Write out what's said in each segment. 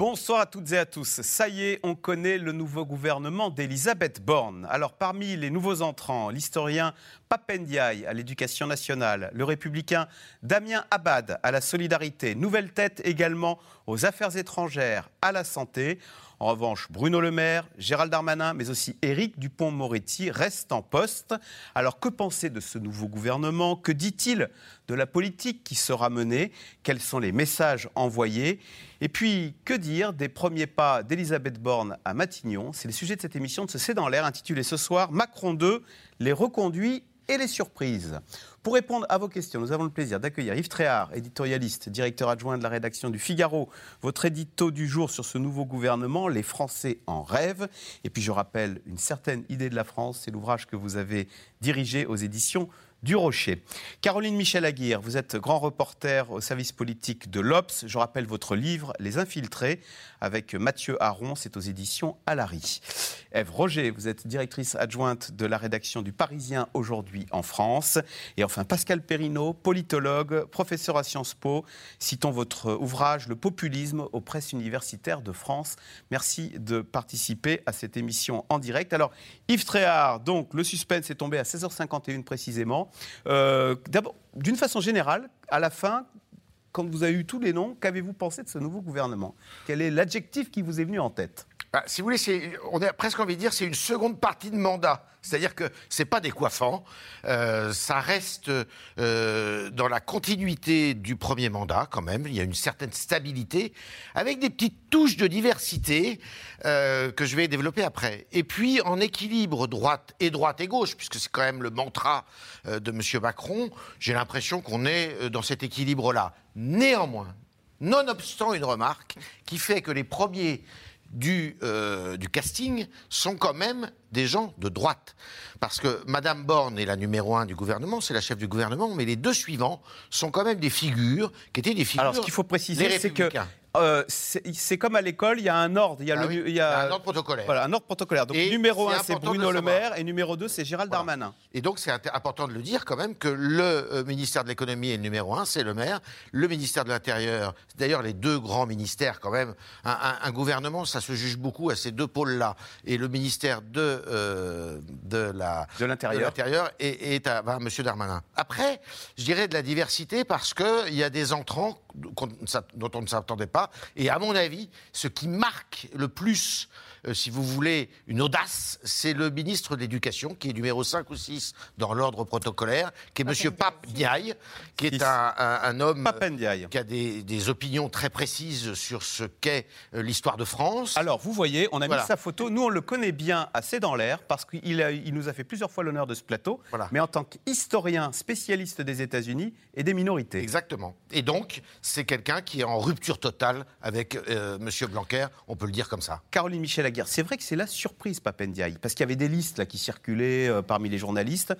Bonsoir à toutes et à tous. Ça y est, on connaît le nouveau gouvernement d'Elisabeth Borne. Alors, parmi les nouveaux entrants, l'historien Papendiaï à l'éducation nationale, le républicain Damien Abad à la solidarité, nouvelle tête également aux affaires étrangères, à la santé. En revanche, Bruno Le Maire, Gérald Darmanin, mais aussi Éric Dupont-Moretti restent en poste. Alors que penser de ce nouveau gouvernement? Que dit-il de la politique qui sera menée? Quels sont les messages envoyés? Et puis, que dire des premiers pas d'Elisabeth Borne à Matignon? C'est le sujet de cette émission de ce C'est dans l'air intitulée ce soir Macron 2, les reconduits et les surprises. Pour répondre à vos questions, nous avons le plaisir d'accueillir Yves Tréhard, éditorialiste, directeur adjoint de la rédaction du Figaro, votre édito du jour sur ce nouveau gouvernement, Les Français en rêvent. Et puis je rappelle une certaine idée de la France, c'est l'ouvrage que vous avez dirigé aux éditions du Rocher. Caroline Michel Aguirre, vous êtes grand reporter au service politique de l'Obs. Je rappelle votre livre Les Infiltrés avec Mathieu Aron, c'est aux éditions Alary. Ève Roger, vous êtes directrice adjointe de la rédaction du Parisien aujourd'hui en France. Et enfin Pascal Perrineau, politologue, professeur à Sciences Po. Citons votre ouvrage Le populisme aux presses universitaires de France. Merci de participer à cette émission en direct. Alors Yves Tréhard, donc le suspense est tombé à 16h51 précisément. Euh, d'une façon générale, à la fin, quand vous avez eu tous les noms, qu'avez-vous pensé de ce nouveau gouvernement? Quel est l'adjectif qui vous est venu en tête? Bah, si vous voulez, on a presque envie de dire c'est une seconde partie de mandat. C'est-à-dire que c'est pas décoiffant, euh, ça reste euh, dans la continuité du premier mandat quand même. Il y a une certaine stabilité, avec des petites touches de diversité euh, que je vais développer après. Et puis en équilibre droite et droite et gauche, puisque c'est quand même le mantra de M. Macron. J'ai l'impression qu'on est dans cet équilibre-là. Néanmoins, nonobstant une remarque qui fait que les premiers du, euh, du casting sont quand même des gens de droite. Parce que Madame Borne est la numéro un du gouvernement, c'est la chef du gouvernement, mais les deux suivants sont quand même des figures qui étaient des figures. Alors, ce qu'il faut préciser, c'est que euh, c'est comme à l'école, il y a un ordre. Il y a, ah le, il y a un ordre protocolaire. Voilà, un ordre protocolaire. Donc numéro un, c'est Bruno Le Maire, et numéro deux, c'est Gérald Darmanin. Et donc c'est important de le dire quand même que le euh, ministère de l'économie est le numéro un, c'est le maire. Le ministère de l'Intérieur, d'ailleurs les deux grands ministères quand même. Un, gouvernement, ça se juge beaucoup à ces deux pôles-là. Et le ministère de, euh, de la de l'Intérieur est, à M. Darmanin. Après, je dirais de la diversité parce qu'il y a des entrants dont on ne s'attendait pas. Et à mon avis, ce qui marque le plus euh, si vous voulez, une audace, c'est le ministre de l'Éducation, qui est numéro 5 ou 6 dans l'ordre protocolaire, qui est M. Pape Ndiaye, qui est un, homme qui a des, opinions très précises sur ce qu'est euh, l'histoire de France. Alors, vous voyez, on a mis sa photo. Nous, on le connaît bien assez dans l'air, parce qu'il il nous a fait plusieurs fois l'honneur de ce plateau, mais en tant qu'historien spécialiste des États-Unis et des minorités. Exactement. Et donc, c'est quelqu'un qui est en rupture totale avec euh, M. Blanquer, on peut le dire comme ça. Caroline Michel c'est vrai que c'est la surprise, Papendiaï, parce qu'il y avait des listes là, qui circulaient euh, parmi les journalistes.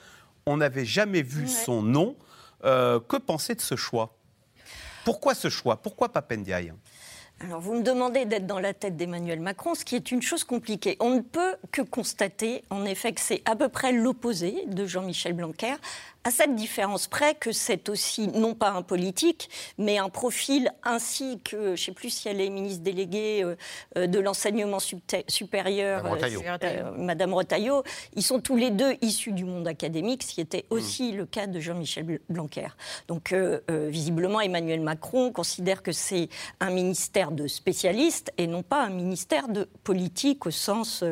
On n'avait jamais vu son nom. Euh, que penser de ce choix? Pourquoi ce choix? Pourquoi Papendiaï? Alors, vous me demandez d'être dans la tête d'Emmanuel Macron, ce qui est une chose compliquée. On ne peut que constater, en effet, que c'est à peu près l'opposé de Jean-Michel Blanquer, à cette différence près que c'est aussi non pas un politique, mais un profil ainsi que, je ne sais plus si elle est ministre déléguée euh, euh, de l'enseignement supérieur, Madame Rotaillot. Euh, ils sont tous les deux issus du monde académique, ce qui était hmm. aussi le cas de Jean-Michel Blanquer. Donc visiblement, Emmanuel Macron considère que c'est un ministère de spécialistes et non pas un ministère de politique au sens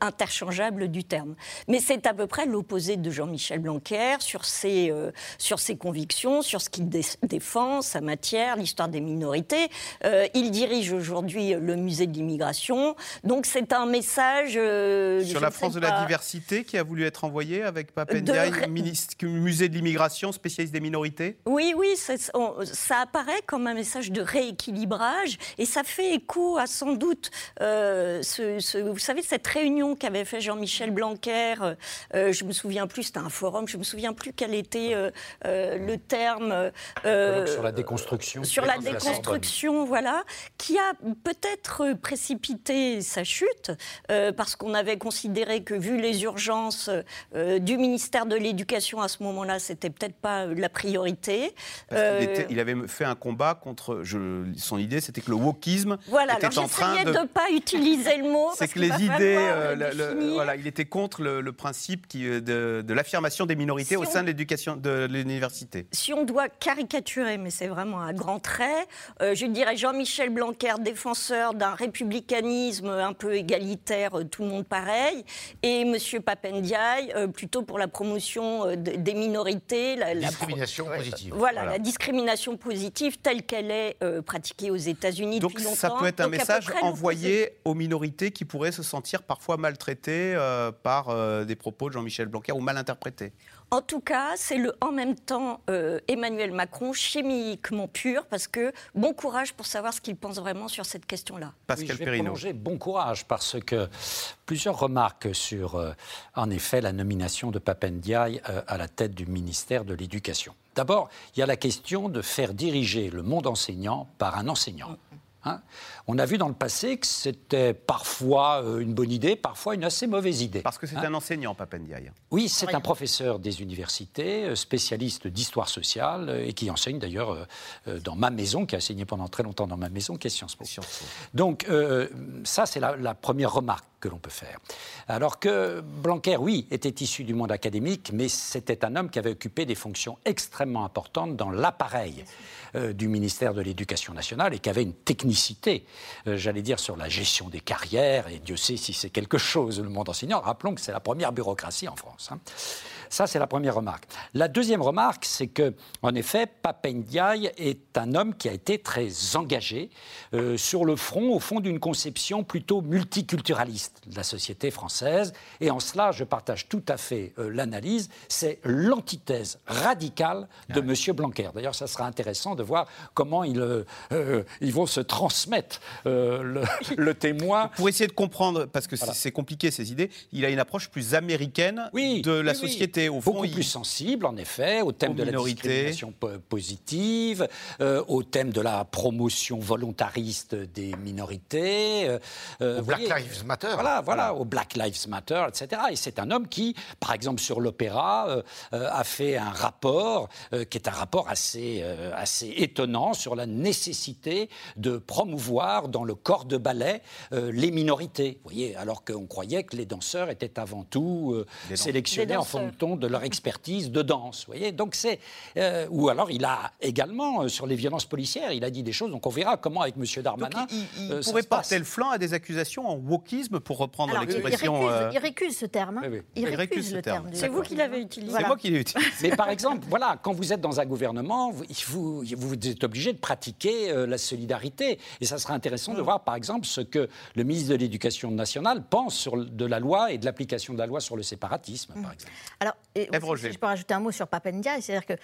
interchangeable du terme. Mais c'est à peu près l'opposé de Jean-Michel Blanquer sur ses, euh, sur ses convictions, sur ce qu'il défend, sa matière, l'histoire des minorités. Euh, il dirige aujourd'hui le musée de l'immigration. Donc c'est un message... Euh, sur la France de la diversité qui a voulu être envoyé avec Papendiaï, ministre, musée de l'immigration, spécialiste des minorités? Oui, oui, ça apparaît comme un message de rééquilibrage Et ça fait écho à sans doute, euh, ce, vous savez, cette réunion qu'avait fait Jean-Michel Blanquer. Euh, je me souviens plus, c'était un forum, je me souviens plus quel était le terme. sur la déconstruction. Sur la déconstruction, voilà, qui a peut-être précipité sa chute, parce qu'on avait considéré que, vu les urgences du ministère de l'Éducation à ce moment-là, c'était peut-être pas la priorité. il, avait fait un combat contre. Je, son idée, c'était que le wokisme voilà, était en train de ne pas utiliser le mot. C'est que les idées, euh, voilà, il était contre le, principe qui, euh, de, l'affirmation des minorités au sein de l'éducation de l'université. Si on doit caricaturer, mais c'est vraiment un grand trait, euh, je dirais Jean-Michel Blanquer, défenseur d'un républicanisme un peu égalitaire, tout le monde pareil, et M. Papendiaï, plutôt pour la promotion des minorités. La, discrimination positive. Voilà, la discrimination positive telle qu'elle est pratiquée aux États-Unis depuis longtemps. Donc ça peut être un message envoyé aux minorités qui pourraient se sentir parfois maltraitées euh, par euh, des propos de Jean-Michel Blanquer ou mal interprétés. En tout cas, c'est le en même temps euh, Emmanuel Macron chimiquement pur, parce que bon courage pour savoir ce qu'il pense vraiment sur cette question-là. Pascal oui, je vais bon courage, parce que plusieurs remarques sur, en effet, la nomination de Papendiaï à la tête du ministère de l'Éducation. D'abord, il y a la question de faire diriger le monde enseignant par un enseignant. Hein. On a vu dans le passé que c'était parfois euh, une bonne idée, parfois une assez mauvaise idée. Parce que c'est hein. un enseignant, Papendiaï. Oui, c'est un professeur des universités, euh, spécialiste d'histoire sociale, euh, et qui enseigne d'ailleurs dans ma maison, qui a enseigné pendant très longtemps dans ma maison, qui est Sciences Po. Donc ça, c'est la, première remarque que l'on peut faire. Alors que Blanquer, oui, était issu du monde académique, mais c'était un homme qui avait occupé des fonctions extrêmement importantes dans l'appareil du ministère de l'Éducation nationale et qui avait une technicité euh, j'allais dire, sur la gestion des carrières, et Dieu sait si c'est quelque chose, le monde enseignant. Rappelons que c'est la première bureaucratie en France. Hein. Ça, c'est la première remarque. La deuxième remarque, c'est que, en effet, Papendiaï est un homme qui a été très engagé euh, sur le front, au fond d'une conception plutôt multiculturaliste de la société française. Et en cela, je partage tout à fait euh, l'analyse. C'est l'antithèse radicale de M. Blanquer. D'ailleurs, ça sera intéressant de voir comment ils, euh, ils vont se transmettre le, témoin. Pour essayer de comprendre, parce que c'est compliqué ces idées, il a une approche plus américaine de la société beaucoup plus sensible, en effet, au thème de la discrimination positive, euh, au thème de la promotion volontariste des minorités. Euh, euh, au Black Lives Matter. Voilà, voilà, au Black Lives Matter, etc. Et c'est un homme qui, par exemple, sur l'opéra, a fait un rapport qui est un rapport assez, assez étonnant sur la nécessité de promouvoir dans le corps de ballet les minorités. Vous voyez, alors qu'on croyait que les danseurs étaient avant tout sélectionnés en fonction de leur expertise de danse. Voyez donc c'est euh, ou alors il a également euh, sur les violences policières, il a dit des choses. Donc on verra comment avec M. Darmanin. il, euh, pourrait porter le flanc à des accusations en wokisme pour reprendre l'expression. Il, récuse ce terme. Hein. Il, récuse, ce terme. C'est vous qui l'avez utilisé. C'est moi qui l'ai utilisé. Mais par exemple, voilà, quand vous êtes dans un gouvernement, vous, vous, vous êtes obligé de pratiquer la solidarité. Et ça sera intéressant de mm. voir, par exemple, ce que le ministre de l'Éducation nationale pense sur de la loi et de l'application de la loi sur le séparatisme, par mm. exemple. Alors, je peux rajouter un mot sur Papendia, c'est-à-dire que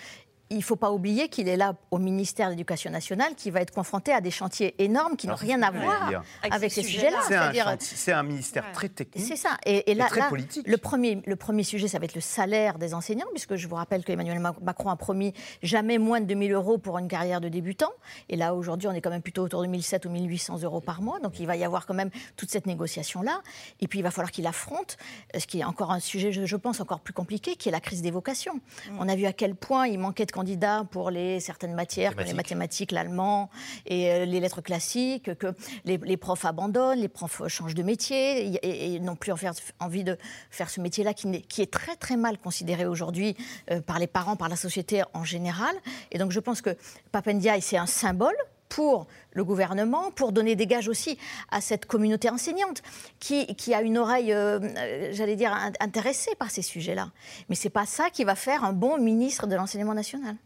il ne faut pas oublier qu'il est là au ministère de l'Éducation nationale, qui va être confronté à des chantiers énormes qui n'ont rien à voir avec ces sujets-là. C'est un, ministère très technique. C'est ça. Et, là, très politique. Le, premier, le premier sujet, ça va être le salaire des enseignants, puisque je vous rappelle qu'Emmanuel Macron a promis jamais moins de 2000 euros pour une carrière de débutant. Et là, aujourd'hui, on est quand même plutôt autour de 1700 ou 1800 euros par mois. Donc il va y avoir quand même toute cette négociation-là. Et puis il va falloir qu'il affronte ce qui est encore un sujet, je, pense, encore plus compliqué, qui est la crise des vocations. Mm. On a vu à quel point il manquait de candidats pour les certaines matières, comme les mathématiques, l'allemand et euh, les lettres classiques, que les, profs abandonnent, les profs changent de métier et, n'ont plus envie de faire ce métier-là qui, qui, est très très mal considéré aujourd'hui euh, par les parents, par la société en général. Et donc je pense que Papendiaï, c'est un symbole pour le gouvernement, pour donner des gages aussi à cette communauté enseignante qui, qui a une oreille, euh, j'allais dire, intéressée par ces sujets-là. Mais ce n'est pas ça qui va faire un bon ministre de l'enseignement national.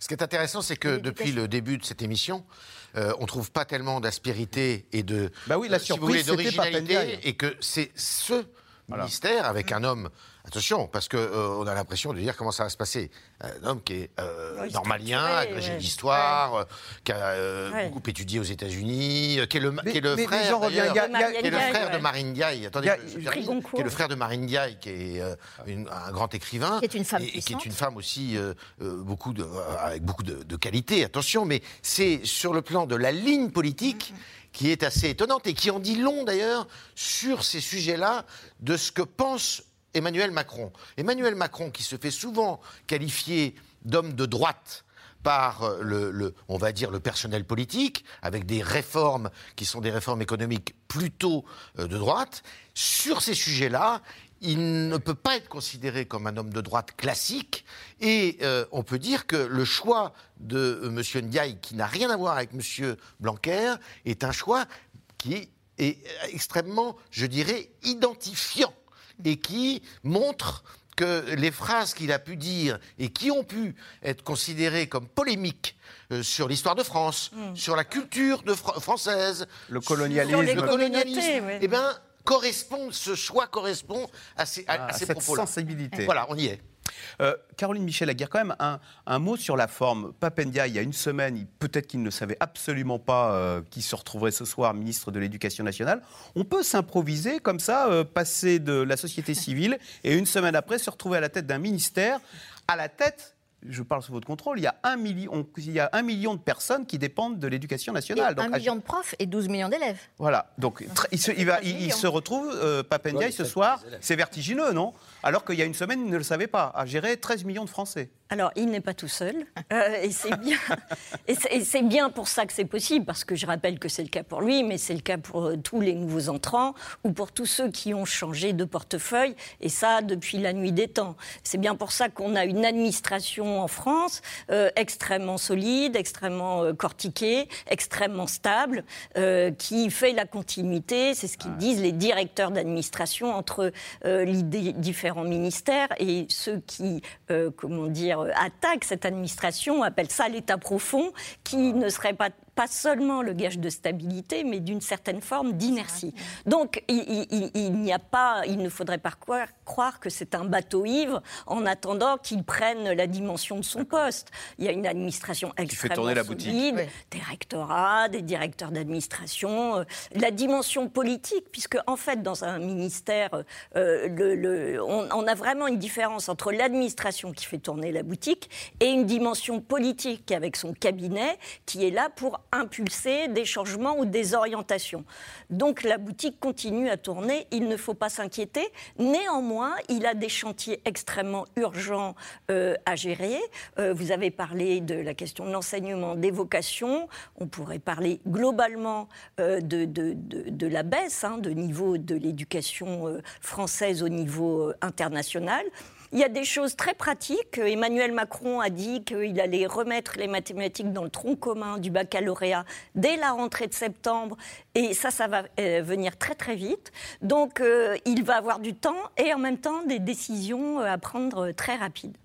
Ce qui est intéressant, c'est que depuis le début de cette émission, euh, on ne trouve pas tellement d'aspérité et de bah oui, la surprise, d'originalité, et que c'est ce ministère, avec un homme Attention, parce qu'on on a l'impression de dire comment ça va se passer. Un homme qui est normalien, agrégé d'histoire, qui a beaucoup étudié aux États-Unis, qui est le, qui est le frère, qui est le frère de Marine Diaye. Attendez, qui est le frère de Marine Diaye, qui est un grand écrivain, qui est une femme et, qui est une femme aussi beaucoup de, avec beaucoup de, de qualité. Attention, mais c'est sur le plan de la ligne politique qui est assez étonnante et qui en dit long d'ailleurs sur ces sujets-là de ce que pense Emmanuel Macron. Emmanuel Macron, qui se fait souvent qualifier d'homme de droite par euh, le, on va dire, le personnel politique, avec des réformes qui sont des réformes économiques plutôt euh, de droite, sur ces sujets-là, il ne peut pas être considéré comme un homme de droite classique. Et euh, on peut dire que le choix de M. Ndiaye, qui n'a rien à voir avec M. Blanquer, est un choix qui est extrêmement, je dirais, identifiant et qui montre que les phrases qu'il a pu dire et qui ont pu être considérées comme polémiques euh, sur l'histoire de France, mm. sur la culture de française, le colonialisme, le colonialisme, eh ben, correspond, ce choix correspond à ces, à, ah, ces propos-là. sensibilité. Voilà, on y est. Euh, Caroline Michel Aguirre, quand même un, mot sur la forme. Papendia, il y a une semaine, peut-être qu'il ne savait absolument pas euh, qui se retrouverait ce soir ministre de l'Éducation nationale. On peut s'improviser comme ça, euh, passer de la société civile et une semaine après se retrouver à la tête d'un ministère, à la tête je parle sous votre contrôle, il y a un million, il y a un million de personnes qui dépendent de l'éducation nationale. un million de profs et 12 millions d'élèves. Voilà. Donc il se, il va, il, se retrouve, euh, ce soir, c'est vertigineux, non? Alors qu'il y a une semaine, il ne le savait pas, à gérer 13 millions de Français. Alors, il n'est pas tout seul, euh, et c'est bien, et c'est bien pour ça que c'est possible, parce que je rappelle que c'est le cas pour lui, mais c'est le cas pour euh, tous les nouveaux entrants ou pour tous ceux qui ont changé de portefeuille, et ça depuis la nuit des temps. C'est bien pour ça qu'on a une administration en France euh, extrêmement solide, extrêmement cortiquée, extrêmement stable, qui fait la continuité, c'est ce qu'ils disent les directeurs d'administration entre les différents ministères et ceux qui, comment dire, euh, attaque cette administration, appelle ça l'État profond, qui ne serait pas pas seulement le gage de stabilité, mais d'une certaine forme d'inertie. Donc il, n'y a pas, il ne faudrait pas croire, que c'est un bateau ivre en attendant qu'il prenne la dimension de son poste. Il y a une administration extrêmement la solide, des rectorats, des directeurs d'administration, euh, la dimension politique, puisque en fait dans un ministère, euh, le, on, on a vraiment une différence entre l'administration qui fait tourner la boutique et une dimension politique avec son cabinet qui est là pour impulser des changements ou des orientations. Donc la boutique continue à tourner, il ne faut pas s'inquiéter. Néanmoins, il a des chantiers extrêmement urgents euh, à gérer. Euh, vous avez parlé de la question de l'enseignement, des vocations. On pourrait parler globalement euh, de, de, de, la baisse hein, de niveau de l'éducation française au niveau international. Il y a des choses très pratiques. Emmanuel Macron a dit qu'il allait remettre les mathématiques dans le tronc commun du baccalauréat dès la rentrée de septembre. Et ça, ça va euh, venir très très vite. Donc euh, il va avoir du temps et en même temps des décisions euh, à prendre très rapides.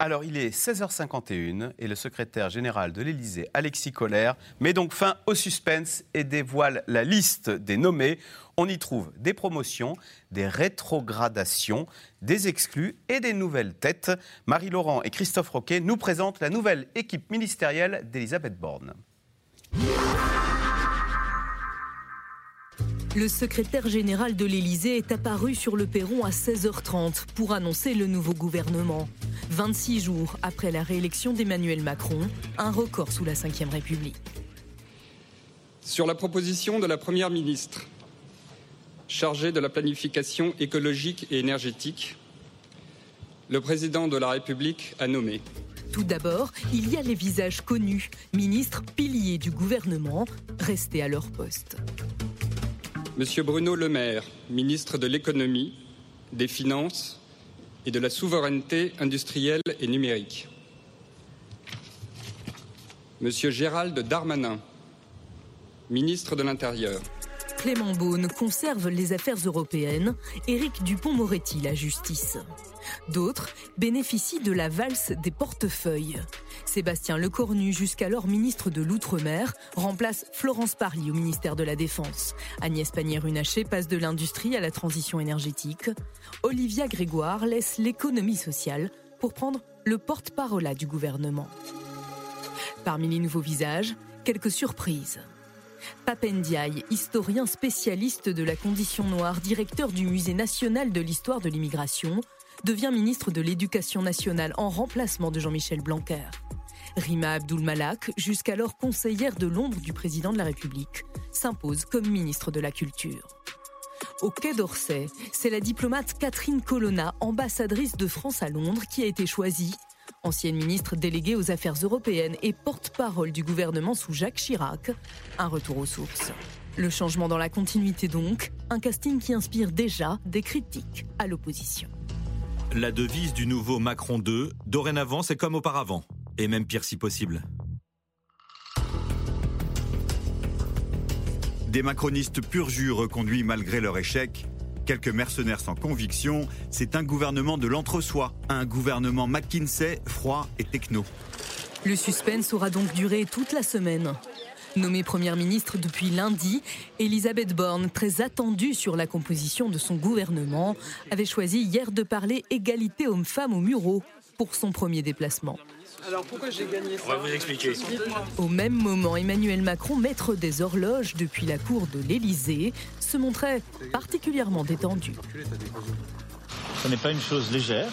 Alors, il est 16h51 et le secrétaire général de l'Élysée, Alexis Collère, met donc fin au suspense et dévoile la liste des nommés. On y trouve des promotions, des rétrogradations, des exclus et des nouvelles têtes. Marie-Laurent et Christophe Roquet nous présentent la nouvelle équipe ministérielle d'Elisabeth Borne. Le secrétaire général de l'Élysée est apparu sur le perron à 16h30 pour annoncer le nouveau gouvernement. 26 jours après la réélection d'Emmanuel Macron, un record sous la Ve République. Sur la proposition de la Première ministre, chargée de la planification écologique et énergétique, le président de la République a nommé. Tout d'abord, il y a les visages connus, ministres piliers du gouvernement, restés à leur poste. Monsieur Bruno Le Maire, ministre de l'économie, des finances et de la souveraineté industrielle et numérique. Monsieur Gérald Darmanin, ministre de l'Intérieur. Clément Beaune conserve les affaires européennes, Éric Dupont-Moretti la justice. D'autres bénéficient de la valse des portefeuilles. Sébastien Lecornu, jusqu'alors ministre de l'Outre-mer, remplace Florence Parly au ministère de la Défense. Agnès Pannier-Runacher passe de l'industrie à la transition énergétique. Olivia Grégoire laisse l'économie sociale pour prendre le porte-parole du gouvernement. Parmi les nouveaux visages, quelques surprises. Papendiaï, historien spécialiste de la condition noire, directeur du Musée national de l'histoire de l'immigration, devient ministre de l'Éducation nationale en remplacement de Jean-Michel Blanquer. Rima Abdul Malak, jusqu'alors conseillère de l'ombre du président de la République, s'impose comme ministre de la Culture. Au Quai d'Orsay, c'est la diplomate Catherine Colonna, ambassadrice de France à Londres, qui a été choisie. Ancienne ministre déléguée aux affaires européennes et porte-parole du gouvernement sous Jacques Chirac. Un retour aux sources. Le changement dans la continuité donc, un casting qui inspire déjà des critiques à l'opposition. La devise du nouveau Macron 2, dorénavant c'est comme auparavant, et même pire si possible. Des macronistes pur jus reconduits malgré leur échec, quelques mercenaires sans conviction, c'est un gouvernement de l'entre-soi, un gouvernement McKinsey, froid et techno. Le suspense aura donc duré toute la semaine. Nommée Première ministre depuis lundi, Elisabeth Borne, très attendue sur la composition de son gouvernement, avait choisi hier de parler égalité homme-femme au Murau pour son premier déplacement. Alors pourquoi j'ai gagné ça On va vous expliquer. Au même moment, Emmanuel Macron, maître des horloges depuis la cour de l'Élysée, se montrait particulièrement détendu. Ce n'est pas une chose légère.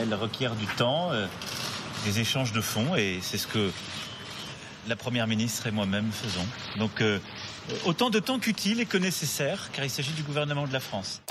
Elle requiert du temps, euh, des échanges de fonds, et c'est ce que la Première ministre et moi-même faisons. Donc euh, autant de temps qu'utile et que nécessaire, car il s'agit du gouvernement de la France.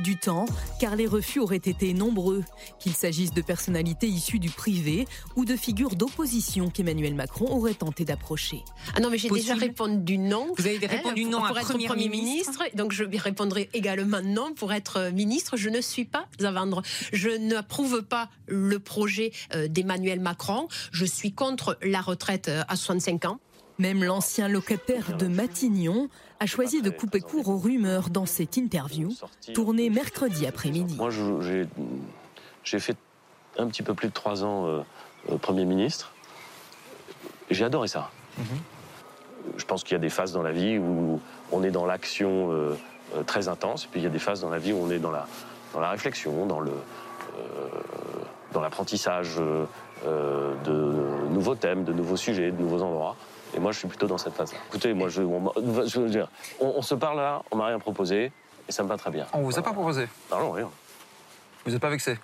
Du temps, car les refus auraient été nombreux, qu'il s'agisse de personnalités issues du privé ou de figures d'opposition qu'Emmanuel Macron aurait tenté d'approcher. Ah non, mais j'ai déjà répondu non. Vous avez répondu non pour, à pour être Premier Premier ministre. ministre. Donc je lui répondrai également non pour être ministre. Je ne suis pas à vendre. Je n'approuve pas le projet euh, d'Emmanuel Macron. Je suis contre la retraite euh, à 65 ans. Même l'ancien locataire de Matignon a choisi de couper court aux rumeurs dans cette interview, tournée mercredi après-midi. Moi, j'ai- fait un petit peu plus de trois ans euh, euh, Premier ministre. J'ai adoré ça. Je pense qu'il y a des phases dans la vie où on est dans l'action euh, très intense, et puis il y a des phases dans la vie où on est dans la, dans la réflexion, dans le, dans l'apprentissage euh, euh, de nouveaux thèmes, de nouveaux sujets, de nouveaux endroits. Et moi, je suis plutôt dans cette phase-là. Écoutez, moi, je, on je veux dire, on, on se parle là, on m'a rien proposé, et ça me va très bien. On vous a pas proposé Ah non, rien. Vous n'êtes pas vexé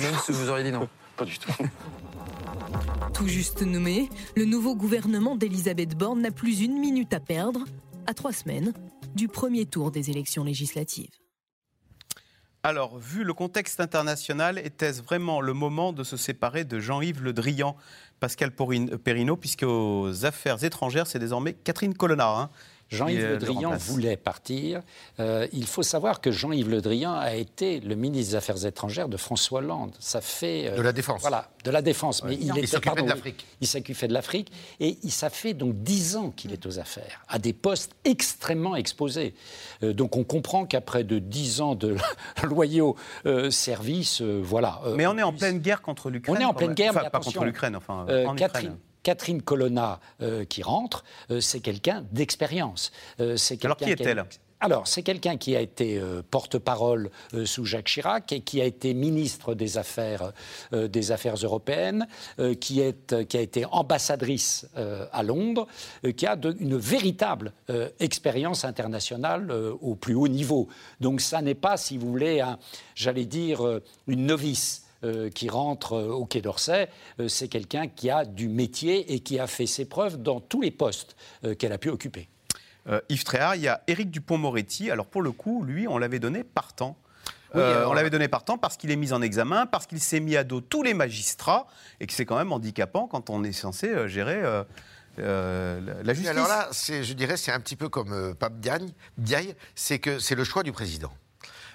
Même si vous auriez dit non. Pas du tout. Tout juste nommé, le nouveau gouvernement d'Elisabeth Borne n'a plus une minute à perdre, à trois semaines du premier tour des élections législatives. Alors, vu le contexte international, était-ce vraiment le moment de se séparer de Jean-Yves Le Drian, Pascal Perrineau, puisque aux affaires étrangères, c'est désormais Catherine Colonna hein, Jean-Yves euh, Le Drian voulait partir. Euh, il faut savoir que Jean-Yves Le Drian a été le ministre des Affaires étrangères de François Hollande. Ça fait euh, De la Défense. Voilà, de la défense. Mais il, Il était- s'occupait de l'Afrique. Il s'occupait de l'Afrique et il, ça fait donc dix ans qu'il est aux affaires, à des postes extrêmement exposés. Euh, donc on comprend qu'après de dix ans de loyaux euh, services, euh, voilà. euh, Mais on est en pleine guerre contre l'Ukraine. on est en pleine guerre, Enfin, mais pas contre l'Ukraine, enfin, Euh, en Catherine, Ukraine. Catherine Colonna euh, qui rentre, euh, c'est quelqu'un d'expérience. Euh, c'est Alors, quelqu'un qui a- est-elle alors, c'est quelqu'un qui a été euh, porte-parole euh, sous Jacques Chirac et qui a été ministre des Affaires, euh, des affaires européennes, qui, est, qui a été ambassadrice à Londres, qui a de- une véritable expérience internationale au plus haut niveau. Donc, ça n'est pas, si vous voulez, j'allais dire, une novice euh, qui rentre euh, au Quai d'Orsay, euh, c'est quelqu'un qui a du métier et qui a fait ses preuves dans tous les postes euh, qu'elle a pu occuper. Euh, Yves Tréhard, il y a Éric Dupont-Moretti. Alors, pour le coup, lui, on l'avait donné partant. Oui, Euh, alors- on l'avait donné partant parce qu'il est mis en examen, parce qu'il s'est mis à dos tous les magistrats et que c'est quand même handicapant quand on est censé euh, gérer euh, euh, la- Et justice. alors là, c'est- je dirais, c'est un petit peu comme euh, Pape Diagne, Diaye, c'est que c'est le choix du président.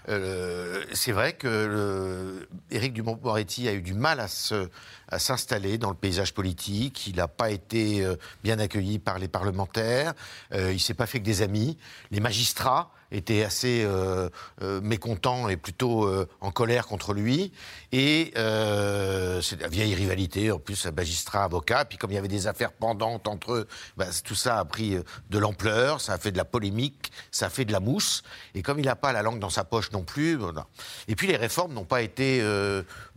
Euh, c'est vrai que Éric Dumont-Moretti a eu du mal à se, à s'installer dans le paysage politique. Il n'a pas été euh, bien accueilli par les parlementaires. Euh, il s'est pas fait que des amis. Les magistrats étaient assez euh, mécontents et plutôt en colère contre lui. Et c'est la vieille rivalité, en plus, magistrat-avocat. Puis comme il y avait des affaires pendantes entre eux, bah, tout ça a pris de l'ampleur, ça a fait de la polémique, ça a fait de la mousse. Et comme il n'a pas la langue dans sa poche non plus. Et puis les réformes n'ont pas été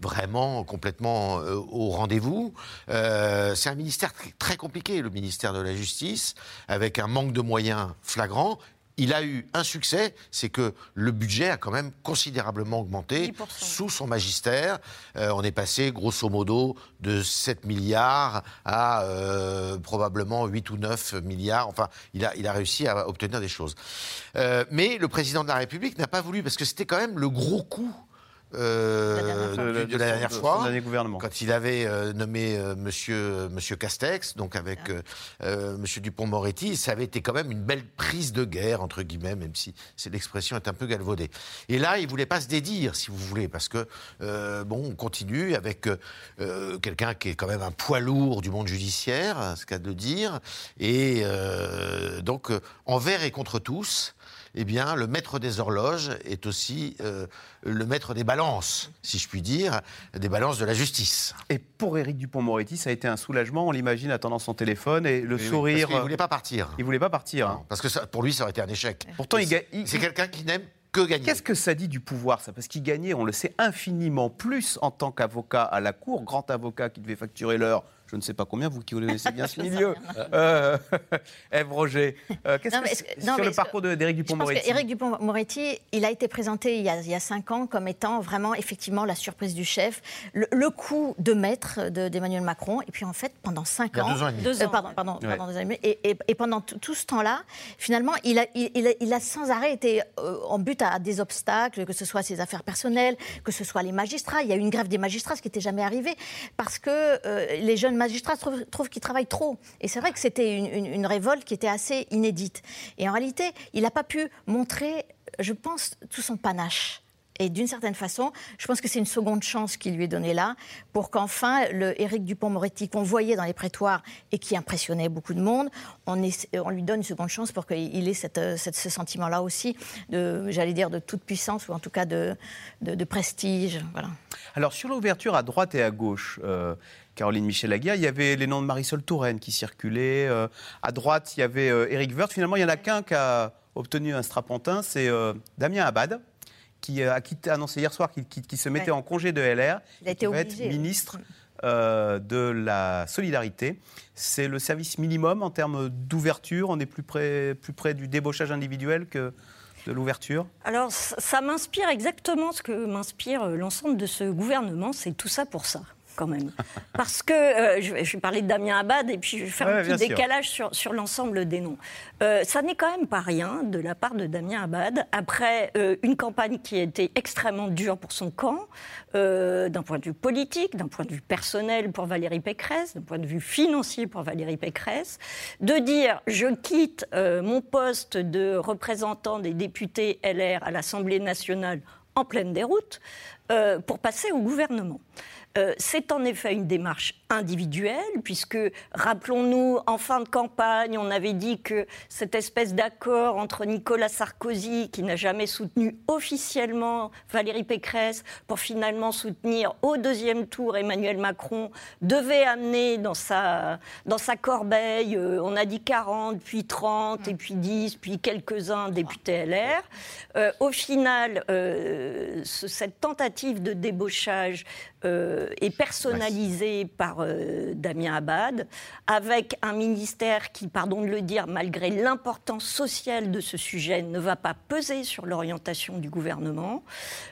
vraiment complètement euh, au rendez-vous. Euh, c'est un ministère tr- très compliqué, le ministère de la Justice, avec un manque de moyens flagrant. Il a eu un succès, c'est que le budget a quand même considérablement augmenté sous son magistère. Euh, on est passé grosso modo de 7 milliards à euh, probablement 8 ou 9 milliards. Enfin, il a, il a réussi à obtenir des choses. Euh, mais le président de la République n'a pas voulu, parce que c'était quand même le gros coup. Euh, De- du- de de la dernière de fois, gouvernement. quand il avait euh, nommé euh, Monsieur Monsieur Castex, donc avec Ah. euh, euh, Monsieur Dupont-Moretti, ça avait été quand même une belle prise de guerre entre guillemets, même si l'expression est un peu galvaudée. Et là, il voulait pas se dédire, si vous voulez, parce que euh, bon, on continue avec quelqu'un qui est quand même un poids lourd du monde judiciaire, ce qu'a de dire, et euh, donc euh, envers et contre tous. Eh bien, le maître des horloges est aussi euh, le maître des balances, si je puis dire, des balances de la justice. Et pour Éric Dupont-Moretti, ça a été un soulagement. On l'imagine attendant son téléphone et le oui, sourire. parce qu'il voulait pas partir. Il voulait pas partir. Parce que ça, pour lui, ça aurait été un échec. Pourtant, il, ga- C'est quelqu'un qui n'aime que gagner. Qu'est-ce que ça dit du pouvoir, ça? Parce qu'il gagnait, on le sait, infiniment plus en tant qu'avocat à la Cour, grand avocat qui devait facturer l'heure. Je ne sais pas combien, vous qui connaissez bien ce milieu. Euh, Ève Roger, euh, qu'est-ce que c'est- est-ce que- non, sur le parcours d'Éric Dupont-Moretti qu'Éric Dupont-Moretti, il a été présenté il y, a, il y a cinq ans comme étant vraiment, effectivement, la surprise du chef, le, le coup de maître de- d'Emmanuel Macron. Et puis, en fait, pendant cinq Il y a ans... deux ans et demi. Euh, pardon, pardon, Ouais. pardon, deux ans et demi. Et, et- et pendant tout, ce temps-là, finalement, il a, il, il a, il a sans arrêt été euh, en but à, des obstacles, que ce soit ses affaires personnelles, que ce soit les magistrats. Il y a eu une grève des magistrats, ce qui n'était jamais arrivé, parce que euh, les jeunes magistrats trouvent, trouvent qu'ils travaillent trop. Et c'est vrai que c'était une, révolte qui était assez inédite. Et en réalité, il n'a pas pu montrer, je pense, tout son panache. Et d'une certaine façon, je pense que c'est une seconde chance qui lui est donnée là, pour qu'enfin, le Éric Dupont-Moretti qu'on voyait dans les prétoires et qui impressionnait beaucoup de monde, on, lui donne une seconde chance pour qu'il ait cette, ce sentiment-là aussi, j'allais dire, de toute puissance ou en tout cas de, de, de prestige. Voilà. Alors, sur l'ouverture à droite et à gauche, euh, Caroline Michel-Aguirre, il y avait les noms de Marisol Touraine qui circulaient. euh, à droite, il y avait euh, Éric Woerth. Finalement, il n'y en a qu'un qui a obtenu un strapontin, c'est euh, Damien Abad, qui euh, a quitté, annoncé hier soir qu'il se mettait Ouais. en congé de LR. Il a et été qui va obligé, être oui. ministre euh, de la solidarité. C'est le service minimum en termes d'ouverture. On est plus près, plus près du débauchage individuel que de l'ouverture. Alors, ça, ça m'inspire exactement ce que m'inspire euh, l'ensemble de ce gouvernement, c'est tout ça pour ça. Quand même. Parce que euh, je, vais, je vais parler de Damien Abad et puis je vais faire Ouais, un petit sûr. décalage sur, sur l'ensemble des noms. Euh, ça n'est quand même pas rien de la part de Damien Abad, après euh, une campagne qui a été extrêmement dure pour son camp, d'un point de vue politique, d'un point de vue personnel pour Valérie Pécresse, d'un point de vue financier pour Valérie Pécresse, de dire je quitte mon poste de représentant des députés LR à l'Assemblée nationale en pleine déroute pour passer au gouvernement. Euh, c'est en effet une démarche individuelle, puisque, rappelons-nous, en fin de campagne, on avait dit que cette espèce d'accord entre Nicolas Sarkozy, qui n'a jamais soutenu officiellement Valérie Pécresse, pour finalement soutenir au deuxième tour Emmanuel Macron, devait amener dans sa, dans sa corbeille, euh, on a dit 40, puis 30, et puis 10, puis quelques-uns députés LR. Euh, au final, euh, ce- cette tentative de débauchage euh, est personnalisée par euh, Damien Abad, avec un ministère qui, pardon de le dire, malgré l'importance sociale de ce sujet, ne va pas peser sur l'orientation du gouvernement.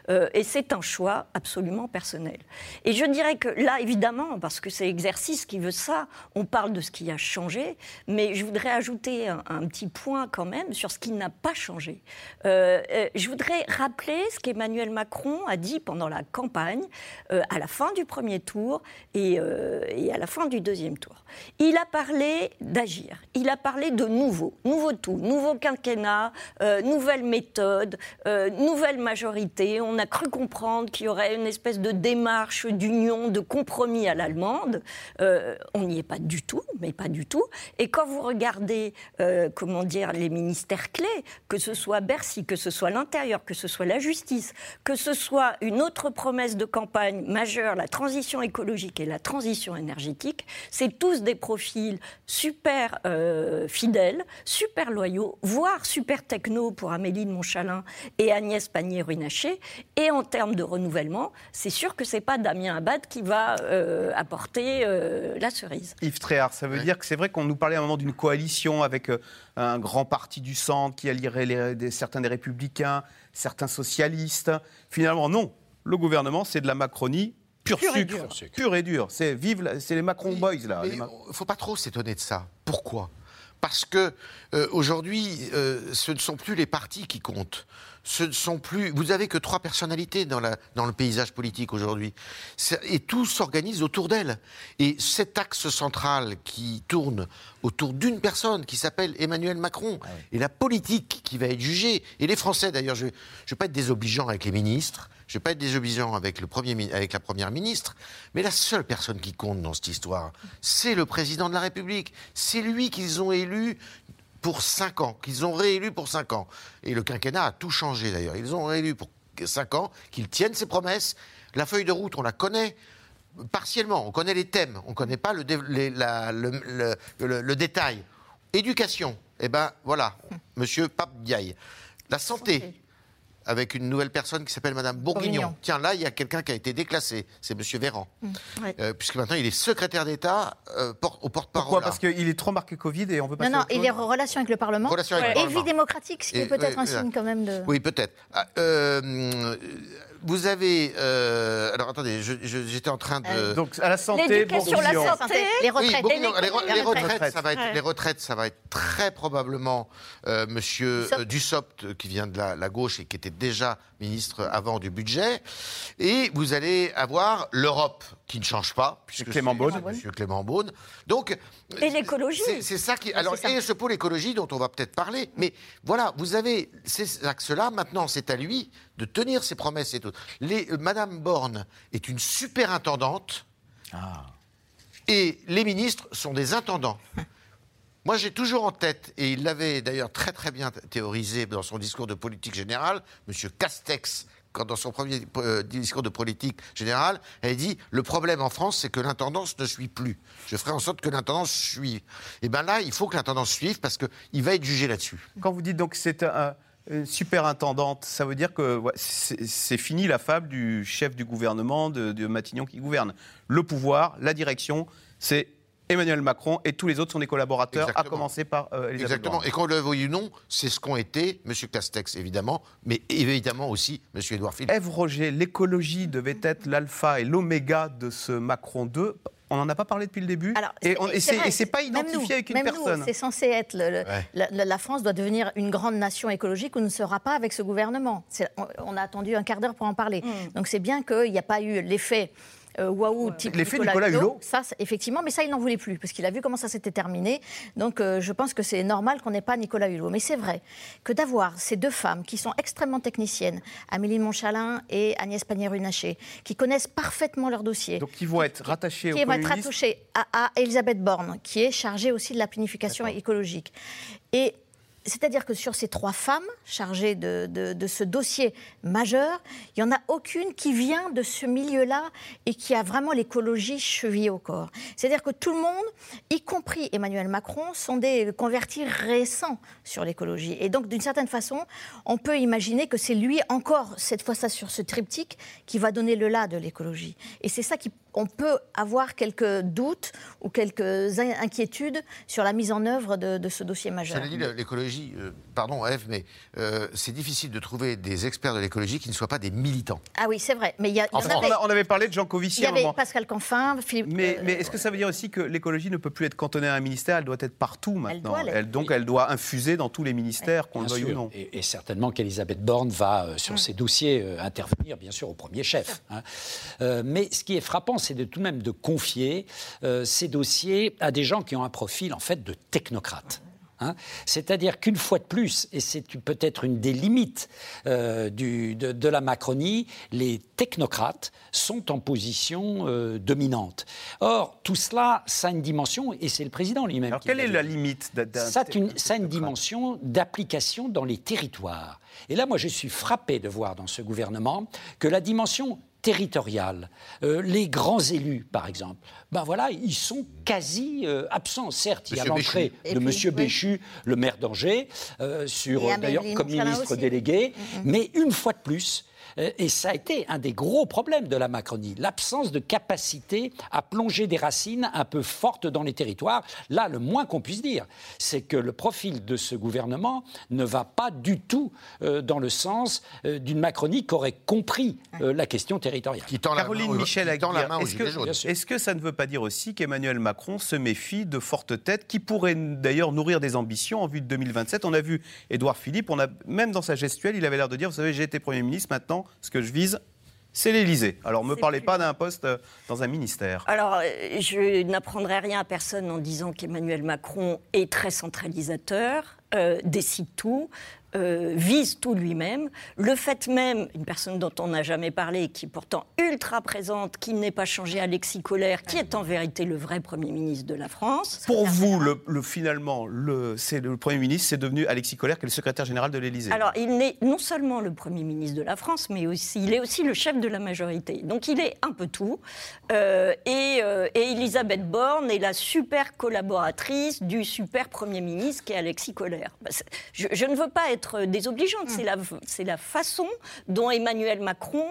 Euh, et c'est un choix absolument personnel. Et je dirais que là, évidemment, parce que c'est l'exercice qui veut ça, on parle de ce qui a changé, mais je voudrais ajouter un, petit point quand même sur ce qui n'a pas changé. Euh, je voudrais rappeler ce qu'Emmanuel Macron a dit pendant la campagne, à la fin du premier tour, et et à la fin du deuxième tour. Il a parlé d'agir, il a parlé de nouveau, nouveau tout, nouveau quinquennat, euh, nouvelle méthode, euh, nouvelle majorité. On a cru comprendre qu'il y aurait une espèce de démarche d'union, de compromis à l'allemande. Euh, on n'y est pas du tout, mais pas du tout. Et quand vous regardez, comment dire, les ministères clés, que ce soit Bercy, que ce soit l'intérieur, que ce soit la justice, que ce soit une autre promesse de campagne majeure, la transition écologique et la transition énergétique, c'est tous des profils super euh, fidèles, super loyaux, voire super techno pour Amélie de Montchalin et Agnès Pannier-Runacher. Et en termes de renouvellement, c'est sûr que c'est pas Damien Abad qui va euh, apporter euh, la cerise. Yves Tréhard, ça veut dire que c'est vrai qu'on nous parlait à un moment d'une coalition avec un grand parti du centre qui allierait les- des- certains des républicains, certains socialistes. Finalement, non. Le gouvernement, c'est de la Macronie pur, Pur et dur. pur et dur. C'est vive, la- c'est les Macron Boys là. Il ne faut pas trop s'étonner de ça. Pourquoi? Parce que euh, aujourd'hui, euh, ce ne sont plus les partis qui comptent. Ce ne sont plus. Vous avez que trois personnalités dans, la, dans le paysage politique aujourd'hui, et tout s'organise autour d'elles. Et cet axe central qui tourne autour d'une personne qui s'appelle Emmanuel Macron, et la politique qui va être jugée, et les Français d'ailleurs, je ne vais pas être désobligeant avec les ministres. Je ne vais pas être désobligeant avec, la Première ministre, mais la seule personne qui compte dans cette histoire, c'est le président de la République. C'est lui qu'ils ont élu pour 5 ans, qu'ils ont réélu pour 5 ans. Et le quinquennat a tout changé d'ailleurs. Ils ont réélu pour 5 ans, qu'il tienne ses promesses. La feuille de route, on la connaît partiellement. On connaît les thèmes, on ne connaît pas le, détail. Éducation, eh ben voilà, Monsieur Pape Diaye. La santé, avec une nouvelle personne qui s'appelle Madame Bourguignon. Bourguignon. Tiens, là, il y a quelqu'un qui a été déclassé, c'est Monsieur Véran. Ouais. Euh, puisque maintenant, il est secrétaire d'État euh, por- au porte-parole. Pourquoi? Parce qu'il est trop marqué Covid et on veut pas Non, non, il est en relation avec le Parlement. Relation avec le et Parlement. vie démocratique, ce qui Et- est peut-être oui, un signe quand même de. Oui, peut-être. Ah, euh, vous avez. euh, alors attendez, je- je- j'étais en train de. Euh, Donc à la santé, L'éducation, la Bourguignon. santé, Les Oui, retraites. Bourguignon, les, les- re- les les retraites, ça va être, Ouais. les retraites, ça va être très probablement euh, Monsieur Dussopt. euh, Dussopt, euh, qui vient de la, la gauche et qui était déjà ministre avant du budget. Et vous allez avoir l'Europe, qui ne change pas, puisque Clément c'est Beaune. Monsieur Clément Beaune. Donc, Et l'écologie. c'est- C'est ça qui. Alors, et ce pôle écologie dont on va peut-être parler. Mais voilà, vous avez ces axes-là. Maintenant, c'est à lui de tenir ses promesses et tout. Les, euh, Madame Borne est une superintendante. Et les ministres sont des intendants. Moi, j'ai toujours en tête, et il l'avait d'ailleurs très très bien théorisé dans son discours de politique générale, M. Castex, quand dans son premier euh, discours de politique générale, elle dit le problème en France, c'est que l'intendance ne suit plus. Je ferai en sorte que l'intendance suive. Et bien là, il faut que l'intendance suive parce qu'il va être jugé là-dessus. Quand vous dites donc que c'est un, une superintendante, ça veut dire que ouais, c'est fini la fable du chef du gouvernement de, de Matignon qui gouverne. Le pouvoir, la direction, c'est Emmanuel Macron et tous les autres sont des collaborateurs, à commencer par euh, Elisabeth Exactement. Borne. Et qu'on le veuille ou non, c'est ce qu'ont été M. Castex, évidemment, mais évidemment aussi M. Édouard Philippe. Ève Roger, l'écologie devait être l'alpha et l'oméga de ce Macron 2. On n'en a pas parlé depuis le début. Alors, et c'est pas même identifié nous, avec une même nous, personne. C'est censé être. le- le- Ouais. la, France doit devenir une grande nation écologique ou ne sera pas avec ce gouvernement. On a attendu un quart d'heure pour en parler. Mm. Donc c'est bien qu'il n'y a pas eu l'effet. Euh, waouh, type L'effet Nicolas Hulot. Ça, effectivement, mais ça, il n'en voulait plus, parce qu'il a vu comment ça s'était terminé. Donc, euh, je pense que c'est normal qu'on n'ait pas Nicolas Hulot. Mais c'est vrai que d'avoir ces deux femmes qui sont extrêmement techniciennes, Amélie Montchalin et Agnès Pannier-Runacher, qui connaissent parfaitement leur dossier, Donc ils vont être rattachés au qui Premier être ministre. rattaché à, à Elisabeth Borne, qui est chargée aussi de la planification écologique. Et c'est-à-dire que sur ces trois femmes chargées de, ce dossier majeur, il n'y en a aucune qui vient de ce milieu-là et qui a vraiment l'écologie chevillée au corps. C'est-à-dire que tout le monde, y compris Emmanuel Macron, sont des convertis récents sur l'écologie. Et donc, d'une certaine façon, on peut imaginer que c'est lui, encore cette fois ça sur ce triptyque, qui va donner le là de l'écologie. Et c'est ça qui on peut avoir quelques doutes ou quelques in- inquiétudes sur la mise en œuvre de, de ce dossier majeur. Cela dit, l'écologie, euh, pardon Eve, mais euh, c'est difficile de trouver des experts de l'écologie qui ne soient pas des militants. Ah oui, c'est vrai. Mais il y, a, il y en Enfin, on, avait, a- on avait parlé de Jean il Covici y à un avait moment. Pascal Canfin, Philippe. Mais, euh, mais est-ce que ça veut dire aussi que l'écologie ne peut plus être cantonnée à un ministère Elle doit être partout maintenant. doit l'être. donc elle doit infuser dans tous les ministères, qu'on le veuille ou non. Et, et certainement qu'Elisabeth Borne va, euh, sur ces dossiers, euh, intervenir, bien sûr, au premier chef. hein. Euh, mais ce qui est frappant, c'est de tout de même de confier euh, ces dossiers à des gens qui ont un profil en fait de technocrates. Hein. C'est-à-dire qu'une fois de plus, et c'est peut-être une des limites euh, du, de, de, la Macronie, les technocrates sont en position euh, dominante. Or, tout cela, ça a une dimension, et c'est le président lui-même. Alors, quelle est la limite Ça une, ça a une dimension d'application dans les territoires. Et là, moi, je suis frappé de voir dans ce gouvernement que la dimension territoriale, euh, les grands élus, par exemple, ben voilà, ils sont quasi euh, absents. Certes, il y a l'entrée de M. Béchu, le maire d'Angers, euh, sur d'ailleurs comme ministre délégué, mm, mm. mais une fois de plus, euh, et ça a été un des gros problèmes de la Macronie, l'absence de capacité à plonger des racines un peu fortes dans les territoires. Là, le moins qu'on puisse dire, c'est que le profil de ce gouvernement ne va pas du tout euh, dans le sens euh, d'une Macronie qui aurait compris la question territoriale. Caroline Michel est-ce que, ça ne veut pas dire aussi qu'Emmanuel Macron se méfie de fortes têtes qui pourraient d'ailleurs nourrir des ambitions en vue de 2027 On a vu Édouard Philippe, on a, même dans sa gestuelle, il avait l'air de dire, vous savez, j'ai été Premier ministre, maintenant ce que je vise, c'est l'Élysée. Alors, ne me parlez pas d'un poste euh, dans un ministère. Alors, euh, je n'apprendrai rien à personne en disant qu'Emmanuel Macron est très centralisateur, euh, décide tout, euh, vise tout lui-même. Le fait même, une personne dont on n'a jamais parlé, qui est pourtant ultra présente, qui n'est pas changé Alexis Colère, qui est en vérité le vrai Premier ministre de la France. Pour vous, le, finalement, le, c'est le Premier ministre, c'est devenu Alexis Colère, qui est le secrétaire général de l'Élysée. Alors, il n'est non seulement le Premier ministre de la France, mais aussi, il est aussi le chef de la majorité. Donc, il est un peu tout. Euh, et, euh, et Elisabeth Borne est la super collaboratrice du super Premier ministre qui est Alexis Colère. Bah, je, je ne veux pas être désobligeante. C'est la, c'est la façon dont Emmanuel Macron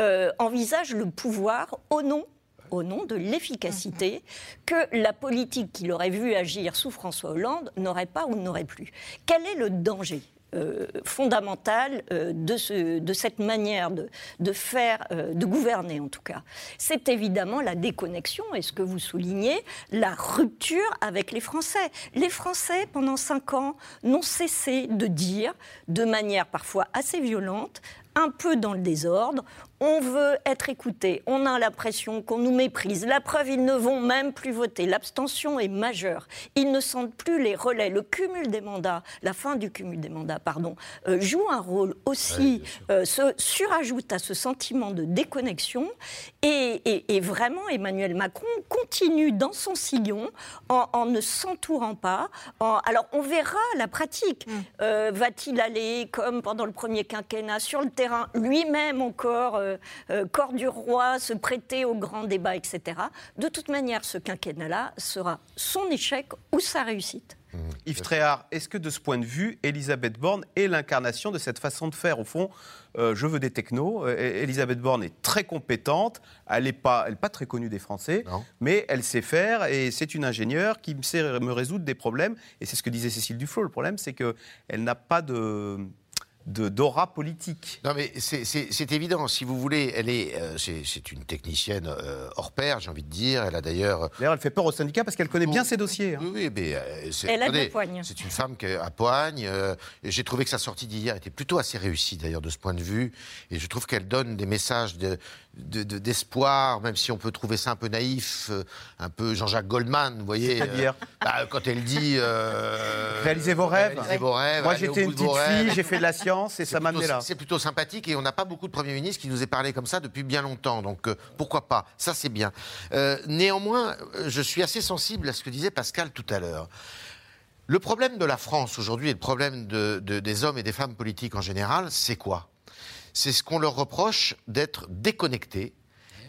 euh, envisage le pouvoir au nom au nom de l'efficacité que la politique qu'il aurait vu agir sous François Hollande n'aurait pas ou n'aurait plus. Quel est le danger euh, fondamentale euh, de, ce, de, cette manière de, de faire, euh, de gouverner en tout cas. C'est évidemment la déconnexion, et ce que vous soulignez, la rupture avec les Français. Les Français, pendant cinq ans, n'ont cessé de dire, de manière parfois assez violente, un peu dans le désordre. On veut être écouté. On a l'impression qu'on nous méprise. La preuve, ils ne vont même plus voter. L'abstention est majeure. Ils ne sentent plus les relais. Le cumul des mandats, la fin du cumul des mandats, pardon, euh, joue un rôle aussi, euh, se surajoute à ce sentiment de déconnexion. Et, vraiment, Emmanuel Macron continue dans son sillon en, ne s'entourant pas. alors, on verra la pratique. Mm. Euh, va-t-il aller, comme pendant le premier quinquennat, sur le terrain, lui-même encore corps du roi, se prêter au grand débat, etc. De toute manière, ce quinquennat-là sera son échec ou sa réussite. Mmh. Yves Tréhard, est-ce que de ce point de vue, Elisabeth Borne est l'incarnation de cette façon de faire? Au fond, euh, je veux des technos. Elisabeth Borne est très compétente. Elle n'est pas, pas très connue des Français, mais elle sait faire et c'est une ingénieure qui sait me résoudre des problèmes. Et c'est ce que disait Cécile Duflot. Le problème, c'est qu'elle n'a pas de d'aura politique. Non, mais c'est évident. Si vous voulez, elle est, euh, c'est une technicienne euh, hors pair, j'ai envie de dire. Elle a d'ailleurs. D'ailleurs, elle fait peur aux syndicats parce qu'elle connaît bien ses dossiers. Hein. Oui, mais euh, elle a des poignes. C'est une femme qui a poigne. j'ai trouvé que sa sortie d'hier était plutôt assez réussie d'ailleurs de ce point de vue, et je trouve qu'elle donne des messages de, d'espoir, même si on peut trouver ça un peu naïf, un peu Jean-Jacques Goldman, vous voyez. Bah, quand elle dit. réalisez vos rêves. Réalisez vos rêves. Moi, j'étais une petite fille, j'ai fait de la science et ça là. C'est plutôt sympathique et on n'a pas beaucoup de Premier ministre qui nous ait parlé comme ça depuis bien longtemps. Donc euh, pourquoi pas Ça c'est bien. Euh, néanmoins, euh, je suis assez sensible à ce que disait Pascal tout à l'heure. Le problème de la France aujourd'hui et le problème des hommes et des femmes politiques en général, c'est quoi? C'est ce qu'on leur reproche d'être déconnectés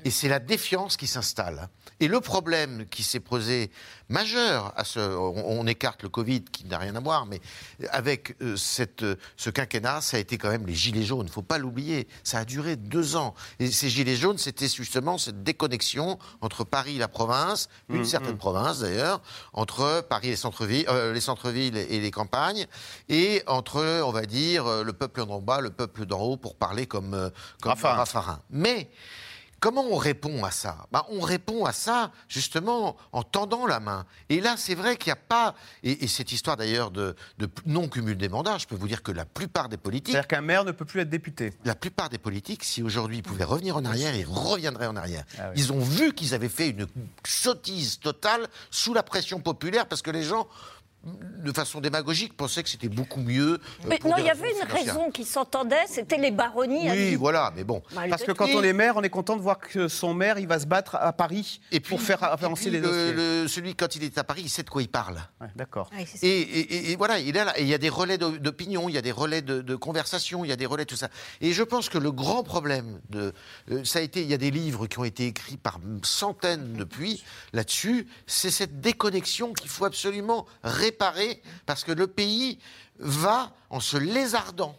et c'est la défiance qui s'installe. Et le problème qui s'est posé majeur à ce, on, écarte le Covid qui n'a rien à voir, mais avec euh, cette, euh, ce quinquennat, ça a été quand même les gilets jaunes. Il ne faut pas l'oublier. Ça a duré deux ans. Et ces gilets jaunes, c'était justement cette déconnexion entre Paris et la province, une mmh, certaine mmh. province d'ailleurs, entre Paris et les centres-villes, euh, les centres-villes et les campagnes, et entre, on va dire, le peuple d'en bas, le peuple d'en haut, pour parler comme, comme Raffarin. Mais comment on répond à ça? Bah, On répond à ça justement en tendant la main. Et là, c'est vrai qu'il n'y a pas. Et, cette histoire d'ailleurs de, non-cumul des mandats, je peux vous dire que la plupart des politiques. C'est-à-dire qu'un maire ne peut plus être député. La plupart des politiques, si aujourd'hui ils pouvaient revenir en arrière, ils reviendraient en arrière. Ah ils ont vu qu'ils avaient fait une sottise totale sous la pression populaire parce que les gens de façon démagogique, pensait que c'était beaucoup mieux. Euh, mais non, il y avait une raison qui s'entendait, c'était les baronnies. Oui, voilà, mais bon. Parce que quand on est maire, on est content de voir que son maire, il va se battre à Paris et pour faire avancer les dossiers. celui, quand il est à Paris, il sait de quoi il parle. D'accord. et, voilà, il, il y a des relais d'opinion, il y a des relais de, conversation, il y a des relais tout ça. Et je pense que le grand problème, de, euh, ça a été, il y a des livres qui ont été écrits par centaines depuis là-dessus, c'est cette déconnexion qu'il faut absolument réparer parce que le pays va en se lézardant.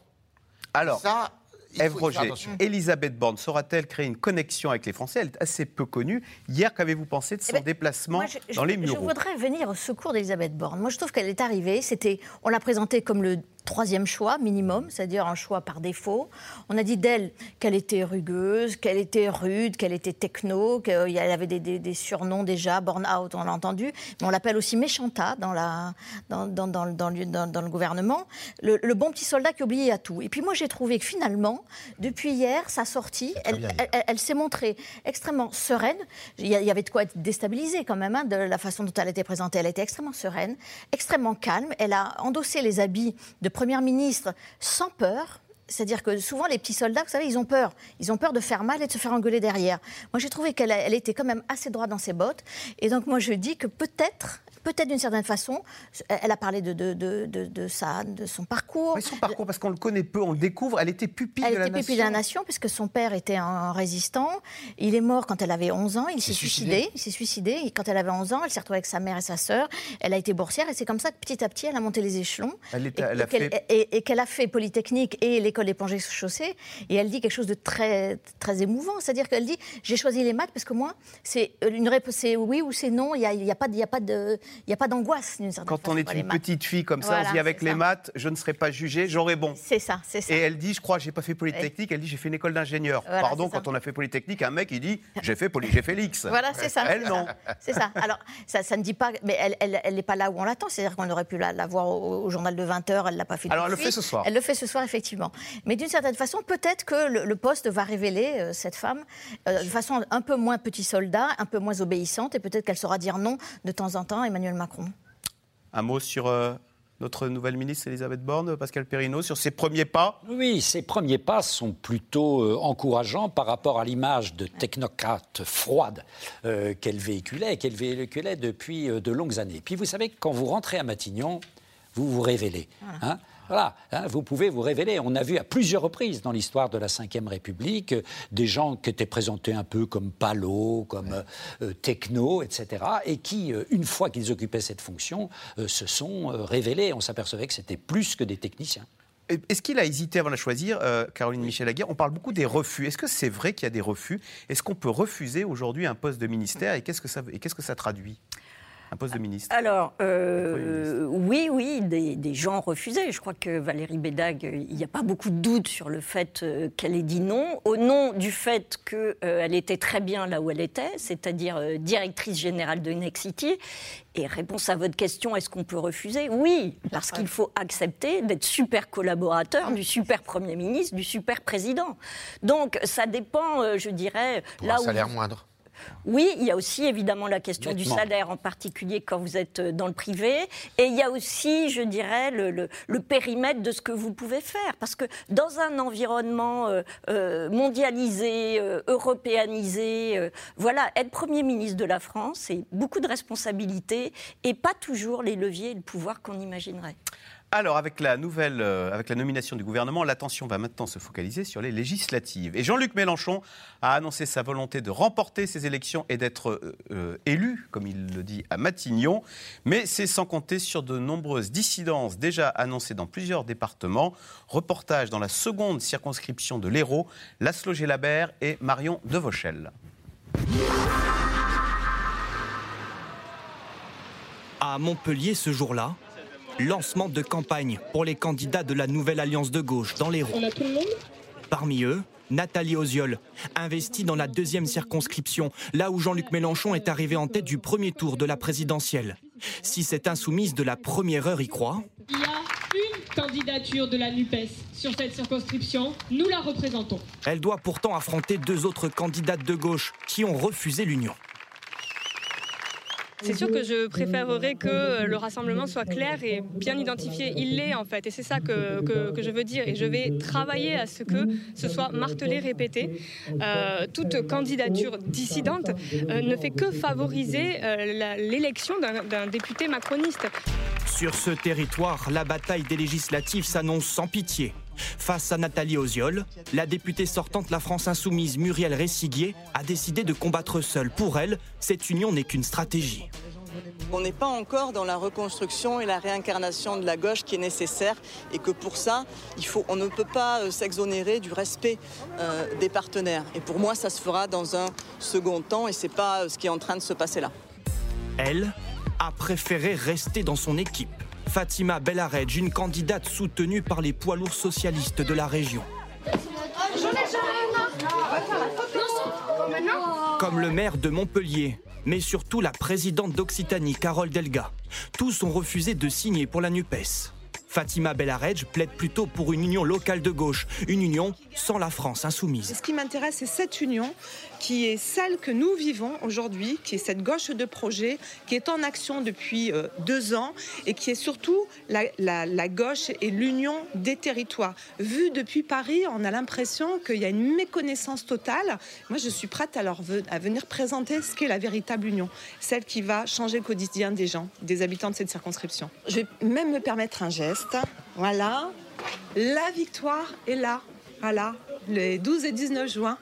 Alors, ça, Ève Roger, Elisabeth Borne saura-t-elle créer une connexion avec les Français? Elle est assez peu connue. Hier, qu'avez-vous pensé de son eh ben, déplacement dans les Mureaux Je voudrais venir au secours d'Elisabeth Borne. Moi, je trouve qu'elle est arrivée. C'était, on l'a présentée comme le troisième choix minimum, c'est-à-dire un choix par défaut. On a dit d'elle qu'elle était rugueuse, qu'elle était rude, qu'elle était techno, qu'elle avait des, surnoms déjà, born out, on l'a entendu, mais on l'appelle aussi méchanta dans, la, dans, dans, dans, dans le, gouvernement. Le, bon petit soldat qui oubliait à tout. Et puis moi j'ai trouvé que finalement, depuis hier, sa sortie, elle, elle, s'est montrée extrêmement sereine. Il y avait de quoi être déstabilisée quand même hein, de la façon dont elle était présentée. Elle était extrêmement sereine, extrêmement calme. Elle a endossé les habits de Première ministre sans peur. C'est-à-dire que souvent, les petits soldats, vous savez, ils ont peur. Ils ont peur de faire mal et de se faire engueuler derrière. Moi, j'ai trouvé qu'elle elle était quand même assez droite dans ses bottes. Et donc, moi, je dis que peut-être peut-être d'une certaine façon. Elle a parlé de, de, de, de, de son parcours. Mais son parcours, parce qu'on le connaît peu, on le découvre. Elle était pupille de la nation. Elle était pupille de la nation, puisque son père était un résistant. Il est mort quand elle avait 11 ans. Il s'est suicidé. Il s'est suicidé. Et quand elle avait 11 ans, elle s'est retrouvée avec sa mère et sa sœur. Elle a été boursière. Et c'est comme ça que petit à petit, elle a monté les échelons. Elle et, qu'elle a fait Polytechnique et l'école des plongées chaussées. Et elle dit quelque chose de très, très émouvant. C'est-à-dire qu'elle dit J'ai choisi les maths parce que moi, c'est une réponse, c'est oui ou c'est non. Il n'y a, y a, pas, y a pas d'angoisse quand on est une petite fille comme ça, on se dit avec les maths, je ne serai pas jugée, j'aurai bon. C'est ça, c'est ça. Et elle dit, je crois, j'ai pas fait Polytechnique, elle dit, j'ai fait une école d'ingénieur. Pardon, quand on a fait Polytechnique, un mec, il dit, j'ai fait Poly, j'ai fait l'X. Voilà, c'est ça. Elle, non. C'est ça. Alors, ça, ça ne dit pas, mais elle n'est elle, pas là où on l'attend. C'est-à-dire qu'on aurait pu la, voir au, journal de 20h, elle ne l'a pas fait. Alors, elle le fait ce soir. Elle le fait ce soir, effectivement. Mais d'une certaine façon, peut-être que le, poste va révéler euh, cette femme euh, de façon un peu moins petit soldat, un peu moins obéissante, et peut-être qu'elle saura dire non de temps en temps à Emmanuel Macron. Un mot sur euh, notre nouvelle ministre Elisabeth Borne, Pascal Perrineau, sur ses premiers pas? Oui, ses premiers pas sont plutôt euh, encourageants par rapport à l'image de technocrate froide euh, qu'elle véhiculait, qu'elle véhiculait depuis de longues années. Puis vous savez, quand vous rentrez à Matignon, vous vous révélez. Hein voilà, hein, vous pouvez vous révéler. On a vu à plusieurs reprises dans l'histoire de la Ve République euh, des gens qui étaient présentés un peu comme palos, comme euh, euh, techno, etc., et qui, une fois qu'ils occupaient cette fonction, se sont révélés. On s'apercevait que c'était plus que des techniciens. Est-ce qu'il a hésité avant de choisir, Caroline Michel Aguirre? On parle beaucoup des refus. Est-ce que c'est vrai qu'il y a des refus? Est-ce qu'on peut refuser aujourd'hui un poste de ministère? Et qu'est-ce que ça, et qu'est-ce que ça traduit? Un poste de ministre Alors, euh, oui, oui, des, gens refusaient. Je crois que Valérie Bédag, il n'y a pas beaucoup de doute sur le fait euh, qu'elle ait dit non, au nom du fait qu'elle euh, était très bien là où elle était, c'est-à-dire directrice générale de Nexity. Et réponse à votre question, est-ce qu'on peut refuser? Oui, parce qu'il faut accepter d'être super collaborateur du super Premier ministre, du super président. Donc, ça dépend, je dirais... Pour là un salaire moindre oui, il y a aussi évidemment la question du salaire, en particulier quand vous êtes euh, dans le privé. Et il y a aussi, je dirais, le, périmètre de ce que vous pouvez faire. Parce que dans un environnement euh, euh, mondialisé, européanisé, voilà, être Premier ministre de la France, c'est beaucoup de responsabilités et pas toujours les leviers et le pouvoir qu'on imaginerait. Alors, avec la nouvelle, euh, avec la nomination du gouvernement, l'attention va maintenant se focaliser sur les législatives. Et Jean-Luc Mélenchon a annoncé sa volonté de remporter ces élections et d'être euh, euh, élu, comme il le dit, à Matignon. Mais c'est sans compter sur de nombreuses dissidences déjà annoncées dans plusieurs départements. Reportage dans la seconde circonscription de l'Hérault, Laszlo Gélabert et Marion Devauchel. À Montpellier, ce jour-là, lancement de campagne pour les candidats de la nouvelle alliance de gauche dans les roues. Parmi eux, Nathalie Oziol, investie dans la deuxième circonscription, là où Jean-Luc Mélenchon est arrivé en tête du premier tour de la présidentielle. Si cette insoumise de la première heure y croit. Il y a une candidature de la NUPES sur cette circonscription. Nous la représentons. Elle doit pourtant affronter deux autres candidates de gauche qui ont refusé l'union. C'est sûr que je préférerais que le rassemblement soit clair et bien identifié. Il l'est en fait, et c'est ça que, je veux dire. Et je vais travailler à ce que ce soit martelé, répété. Euh, toute candidature dissidente euh, ne fait que favoriser euh, l'élection d'un député macroniste. Sur ce territoire, la bataille des législatives s'annonce sans pitié. Face à Nathalie Oziol, la députée sortante La France Insoumise Muriel Ressiguier a décidé de combattre seule. Pour elle, cette union n'est qu'une stratégie. On n'est pas encore dans la reconstruction et la réincarnation de la gauche qui est nécessaire et que pour ça, il faut, on ne peut pas euh, s'exonérer du respect euh, des partenaires. Et pour moi, ça se fera dans un second temps et ce n'est pas euh, ce qui est en train de se passer là. Elle a préféré rester dans son équipe. Fatima Bellaredj, une candidate soutenue par les poids lourds socialistes de la région. Comme le maire de Montpellier, mais surtout la présidente d'Occitanie, Carole Delga. Tous ont refusé de signer pour la NUPES. Fatima Bellaredj plaide plutôt pour une union locale de gauche, une union sans la France insoumise. Ce qui m'intéresse, c'est cette union qui est celle que nous vivons aujourd'hui, qui est cette gauche de projet, qui est en action depuis euh, deux ans et qui est surtout la, gauche et l'union des territoires. Vu depuis Paris, on a l'impression qu'il y a une méconnaissance totale. Moi, je suis prête à, leur, à venir présenter ce qu'est la véritable union, celle qui va changer le quotidien des gens, des habitants de cette circonscription. Je vais même me permettre un geste. Voilà, la victoire est là. Voilà, les 12 et 19 juin.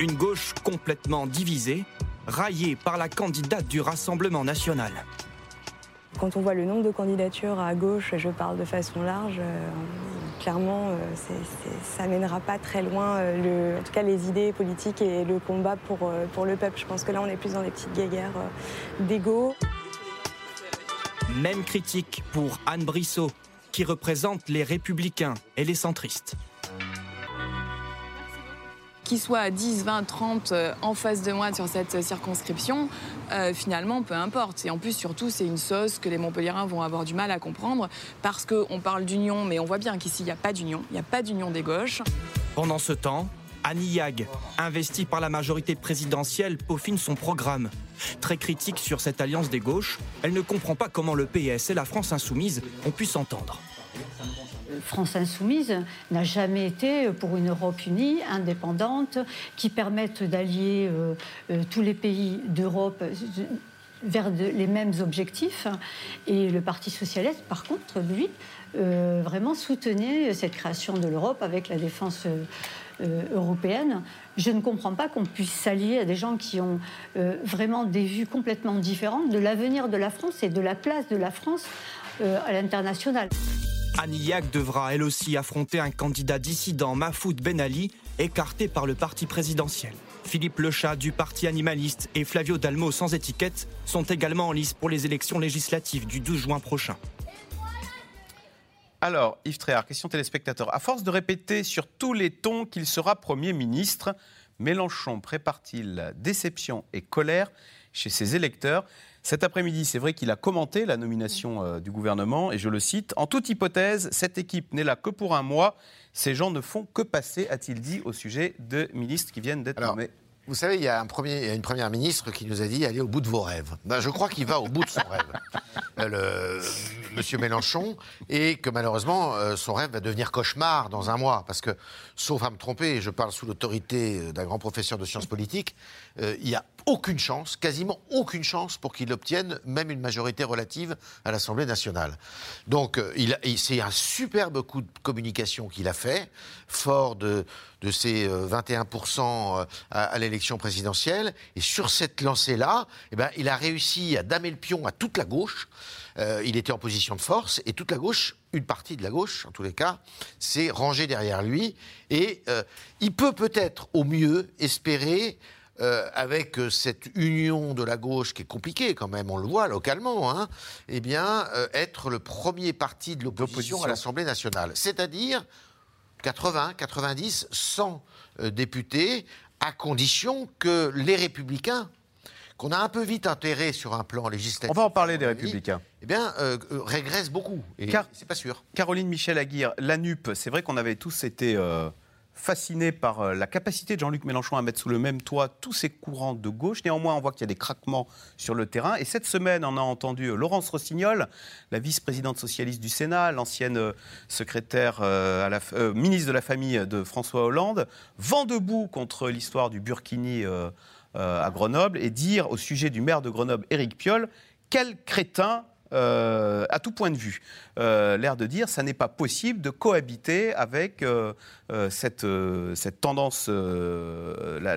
Une gauche complètement divisée, raillée par la candidate du Rassemblement national. Quand on voit le nombre de candidatures à gauche, je parle de façon large, euh, clairement, euh, ça mènera pas très loin, euh, en tout cas les idées politiques et le combat pour, pour le peuple. Je pense que là, on est plus dans des petites guéguerres d'ego. Même critique pour Anne Brissot, qui représente les républicains et les centristes qu'il soit à 10, 20, 30 en face de moi sur cette circonscription, euh, finalement, peu importe. Et en plus, surtout, c'est une sauce que les Montpelliérains vont avoir du mal à comprendre parce qu'on parle d'union, mais on voit bien qu'ici, il n'y a pas d'union. Il n'y a pas d'union des gauches. Pendant ce temps, Annie Yag, investie par la majorité présidentielle, peaufine son programme. Très critique sur cette alliance des gauches, elle ne comprend pas comment le PS et la France insoumise ont pu s'entendre. France insoumise n'a jamais été pour une Europe unie, indépendante, qui permette d'allier euh, euh, tous les pays d'Europe vers les mêmes objectifs. Et le Parti socialiste, par contre, lui, euh, vraiment soutenait cette création de l'Europe avec la défense européenne. Je ne comprends pas qu'on puisse s'allier à des gens qui ont vraiment des vues complètement différentes de l'avenir de la France et de la place de la France à l'international. Anillac devra elle aussi affronter un candidat dissident, Mahfoud Ben Ali, écarté par le parti présidentiel. Philippe Lechat du Parti animaliste et Flavio Dalmo sans étiquette sont également en lice pour les élections législatives du 12 juin prochain. Alors, Yves Tréhard, question téléspectateur. À force de répéter sur tous les tons qu'il sera Premier ministre, Mélenchon prépare-t-il déception et colère chez ses électeurs? Cet après-midi, c'est vrai qu'il a commenté la nomination euh, du gouvernement, et je le cite, En toute hypothèse, cette équipe n'est là que pour un mois. Ces gens ne font que passer, a-t-il dit, au sujet de ministres qui viennent d'être nommés. Vous savez, il y, a un premier, une première ministre qui nous a dit allez au bout de vos rêves. Ben, je crois qu'il va au bout de son rêve, euh, le, Monsieur Mélenchon, et que malheureusement, euh, son rêve va devenir cauchemar dans un mois. Parce que, sauf à me tromper, et je parle sous l'autorité d'un grand professeur de sciences politiques, il n'y a aucune chance, quasiment aucune chance pour qu'il obtienne même une majorité relative à l'Assemblée nationale. Donc, euh, c'est un superbe coup de communication qu'il a fait, fort de, de ses 21% euh, euh, à, l'élection présidentielle. Et sur cette lancée-là, eh ben, il a réussi à damer le pion à toute la gauche. il était en position de force et toute la gauche, une partie de la gauche en tous les cas, s'est rangée derrière lui. Et il peut peut-être au mieux espérer euh, avec euh, cette union de la gauche qui est compliquée quand même, on le voit localement, hein, eh bien, euh, être le premier parti de l'opposition à l'Assemblée nationale. C'est-à-dire 80, 90, 100 euh, députés, à condition que les républicains, qu'on a un peu vite enterrés sur un plan législatif. On va en parler des républicains. Eh bien, euh, régressent beaucoup. Et Car- c'est pas sûr. Caroline Michel Aguirre, la NUP, c'est vrai qu'on avait tous été euh, fascinés par euh, la capacité de Jean-Luc Mélenchon à mettre sous le même toit tous ces courants de gauche. Néanmoins, on voit qu'il y a des craquements sur le terrain. Et cette semaine, on a entendu euh, Laurence Rossignol, la vice-présidente socialiste du Sénat, l'ancienne euh, secrétaire à la, ministre de la Famille de François Hollande, vent debout contre l'histoire du Burkini à Grenoble et dire au sujet du maire de Grenoble, Éric Piolle, quel crétin euh, à tout point de vue. Euh, L'air de dire, ça n'est pas possible de cohabiter avec euh, cette, tendance, la,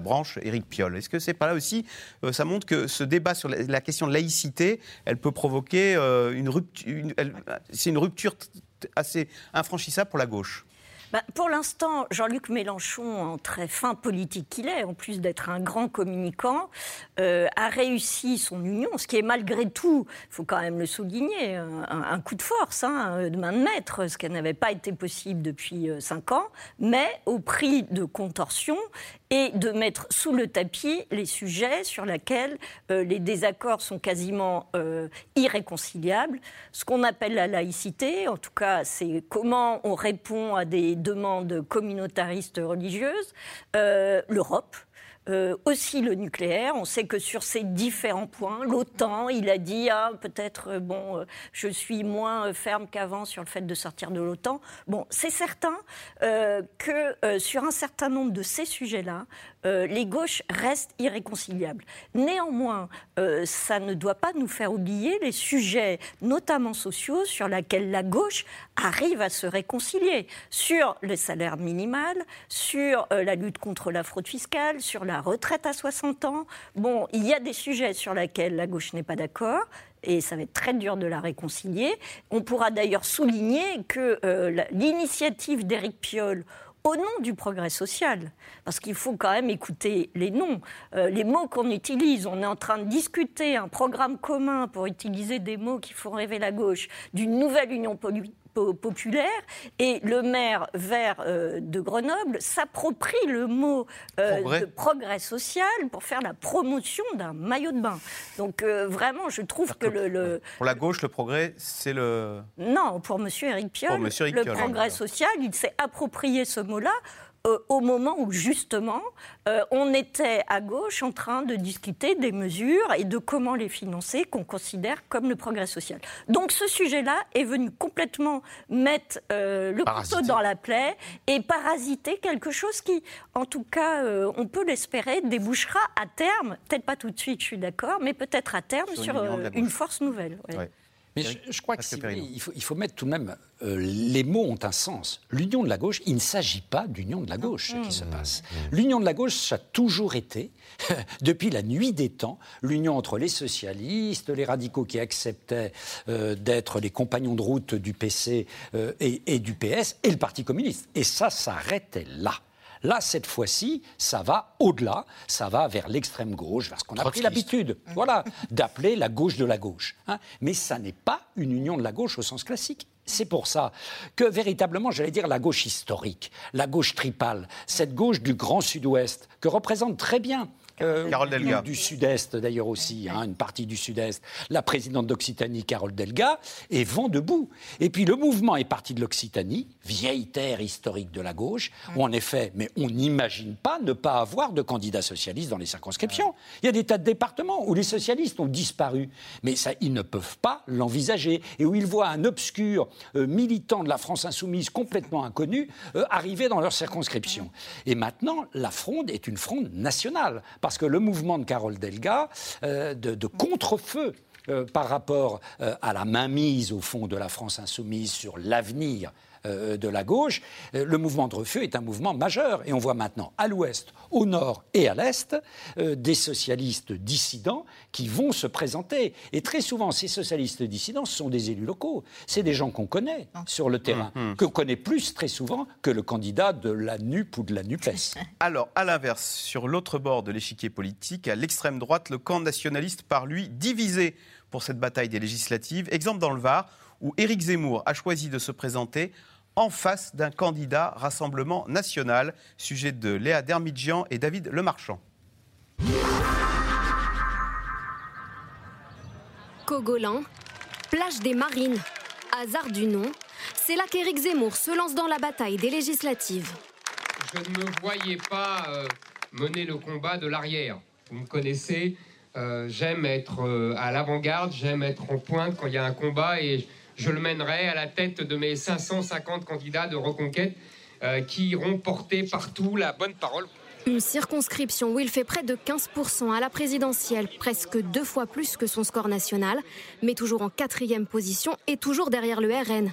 branche Éric Piolle. Est-ce que c'est pas là aussi, ça montre que ce débat sur la, question de laïcité, elle peut provoquer une rupture, c'est une rupture assez infranchissable pour la gauche Bah, pour l'instant, Jean-Luc Mélenchon, en très fin politique qu'il est, en plus d'être un grand communicant, euh, a réussi son union, ce qui est malgré tout, il faut quand même le souligner, un, coup de force, hein, de main de maître, ce qui n'avait pas été possible depuis euh, cinq ans, mais au prix de contorsion et de mettre sous le tapis les sujets sur lesquels euh, les désaccords sont quasiment euh, irréconciliables. Ce qu'on appelle la laïcité, en tout cas, c'est comment on répond à des demandes communautaristes religieuses, euh, l'Europe. Euh, aussi le nucléaire. On sait que sur ces différents points, l'OTAN, il a dit ah peut-être euh, bon, euh, je suis moins ferme qu'avant sur le fait de sortir de l'OTAN. Bon, c'est certain que sur un certain nombre de ces sujets-là, les gauches restent irréconciliables. Néanmoins, ça ne doit pas nous faire oublier les sujets, notamment sociaux, sur lesquels la gauche arrive à se réconcilier. Sur le salaire minimal, sur la lutte contre la fraude fiscale, sur la retraite à 60 ans. Bon, il y a des sujets sur lesquels la gauche n'est pas d'accord. Et ça va être très dur de la réconcilier. On pourra d'ailleurs souligner que euh, la- l'initiative d'Éric Piolle au nom du progrès social, parce qu'il faut quand même écouter les noms, euh, les mots qu'on utilise. On est en train de discuter un programme commun pour utiliser des mots qui font rêver la gauche d'une nouvelle union poli- po- populaire, et le maire vert euh, de Grenoble s'approprie le mot euh, Progrès. de progrès social pour faire la promotion d'un maillot de bain. Donc euh, vraiment, je trouve que le- le, Pour la gauche, le progrès, c'est le... non, pour M. Éric Piolle, le progrès social, il s'est approprié ce mot-là euh, au moment où, justement, euh, on était à gauche en train de discuter des mesures et de comment les financer qu'on considère comme le progrès social. Donc ce sujet-là est venu complètement mettre euh, le Parasiter. couteau dans la plaie et parasiter quelque chose qui, en tout cas, on peut l'espérer, débouchera à terme, peut-être pas tout de suite, je suis d'accord, mais peut-être à terme Sur sur, une force nouvelle. ouais. Ouais. Mais je, je crois que si vous il faut, il faut mettre tout de même euh, les mots ont un sens. L'union de la gauche, il ne s'agit pas d'union de la gauche ce qui se passe. L'union de la gauche, ça a toujours été, depuis la nuit des temps, l'union entre les socialistes, les radicaux qui acceptaient euh, d'être les compagnons de route du PC euh, et, et du PS, et le Parti communiste. Et ça s'arrêtait là. Là, cette fois-ci, ça va au-delà, ça va vers l'extrême gauche, vers ce qu'on a pris l'habitude, voilà, d'appeler la gauche de la gauche. hein. Mais ça n'est pas une union de la gauche au sens classique. C'est pour ça que véritablement, j'allais dire la gauche historique, la gauche tripale, cette gauche du Grand Sud-Ouest, que représente très bien euh, Carole Delga. Du Sud-Est d'ailleurs aussi, hein, une partie du Sud-Est, la présidente d'Occitanie, Carole Delga, est vent debout. Et puis le mouvement est parti de l'Occitanie, vieille terre historique de la gauche, où en effet, mais on n'imagine pas ne pas avoir de candidats socialistes dans les circonscriptions. Il y a des tas de départements où les socialistes ont disparu, mais ça, ils ne peuvent pas l'envisager, et où ils voient un obscur euh, militant de la France insoumise complètement inconnu euh, arriver dans leur circonscription. Et maintenant, la fronde est une fronde nationale, parce que le mouvement de Carole Delga, euh, de, de contre-feu euh, par rapport euh, à la mainmise, au fond, de la France insoumise sur l'avenir de la gauche, euh, le mouvement de refus est un mouvement majeur. Et on voit maintenant à l'ouest, au nord et à l'est euh, des socialistes dissidents qui vont se présenter. Et très souvent, ces socialistes dissidents, ce sont des élus locaux. C'est des gens qu'on connaît sur le terrain, qu'on connaît plus très souvent que le candidat de la NUP ou de la NUPES. Alors, à l'inverse, sur l'autre bord de l'échiquier politique, à l'extrême droite, le camp nationaliste par lui divisé pour cette bataille des législatives. Exemple dans le Var, où Éric Zemmour a choisi de se présenter en face d'un candidat Rassemblement national. Sujet de Léa Dermidjian et David Lemarchand. Cogolin, plage des Marines, hasard du nom, c'est là qu'Éric Zemmour se lance dans la bataille des législatives. Je ne me voyais pas euh, mener le combat de l'arrière. Vous me connaissez, euh, j'aime être euh, à l'avant-garde, j'aime être en pointe quand il y a un combat et je le mènerai à la tête de mes 550 candidats de reconquête qui iront porter partout la bonne parole. Une circonscription où il fait près de 15% à la présidentielle, presque deux fois plus que son score national, mais toujours en quatrième position et toujours derrière le RN.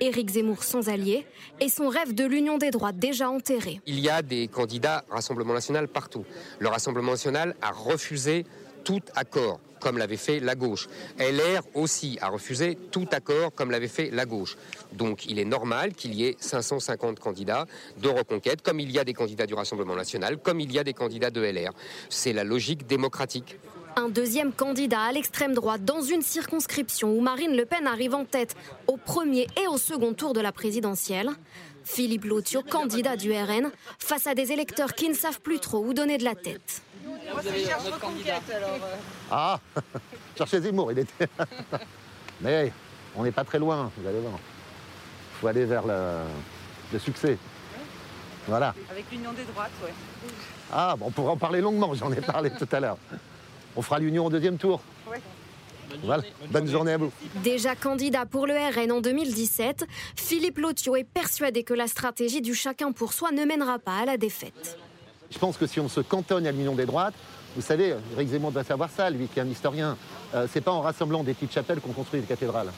Éric Zemmour sans allié et son rêve de l'union des droits déjà enterré. Il y a des candidats Rassemblement national partout. Le Rassemblement national a refusé tout accord, comme l'avait fait la gauche. LR aussi a refusé tout accord, comme l'avait fait la gauche. Donc il est normal qu'il y ait 550 candidats de reconquête, comme il y a des candidats du Rassemblement national, comme il y a des candidats de LR. C'est la logique démocratique. Un deuxième candidat à l'extrême droite dans une circonscription où Marine Le Pen arrive en tête au premier et au second tour de la présidentielle. Philippe Lotio, candidat du RN, face à des électeurs qui ne savent plus trop où donner de la tête. Ah, cherchez Zemmour, il était. Mais on n'est pas très loin, vous allez voir. Il faut aller vers le, succès. Voilà. Avec l'union des droites, oui. Ah, bon, on pourra en parler longuement, j'en ai parlé tout à l'heure. On fera l'union au deuxième tour. Oui. Voilà. Bonne journée à vous. Déjà candidat pour le RN en 2017, Philippe Lotio est persuadé que la stratégie du chacun pour soi ne mènera pas à la défaite. Je pense que si on se cantonne à l'union des droites, vous savez, Eric Zemmour doit savoir ça, lui qui est un historien, euh, c'est pas en rassemblant des petites chapelles qu'on construit des cathédrales.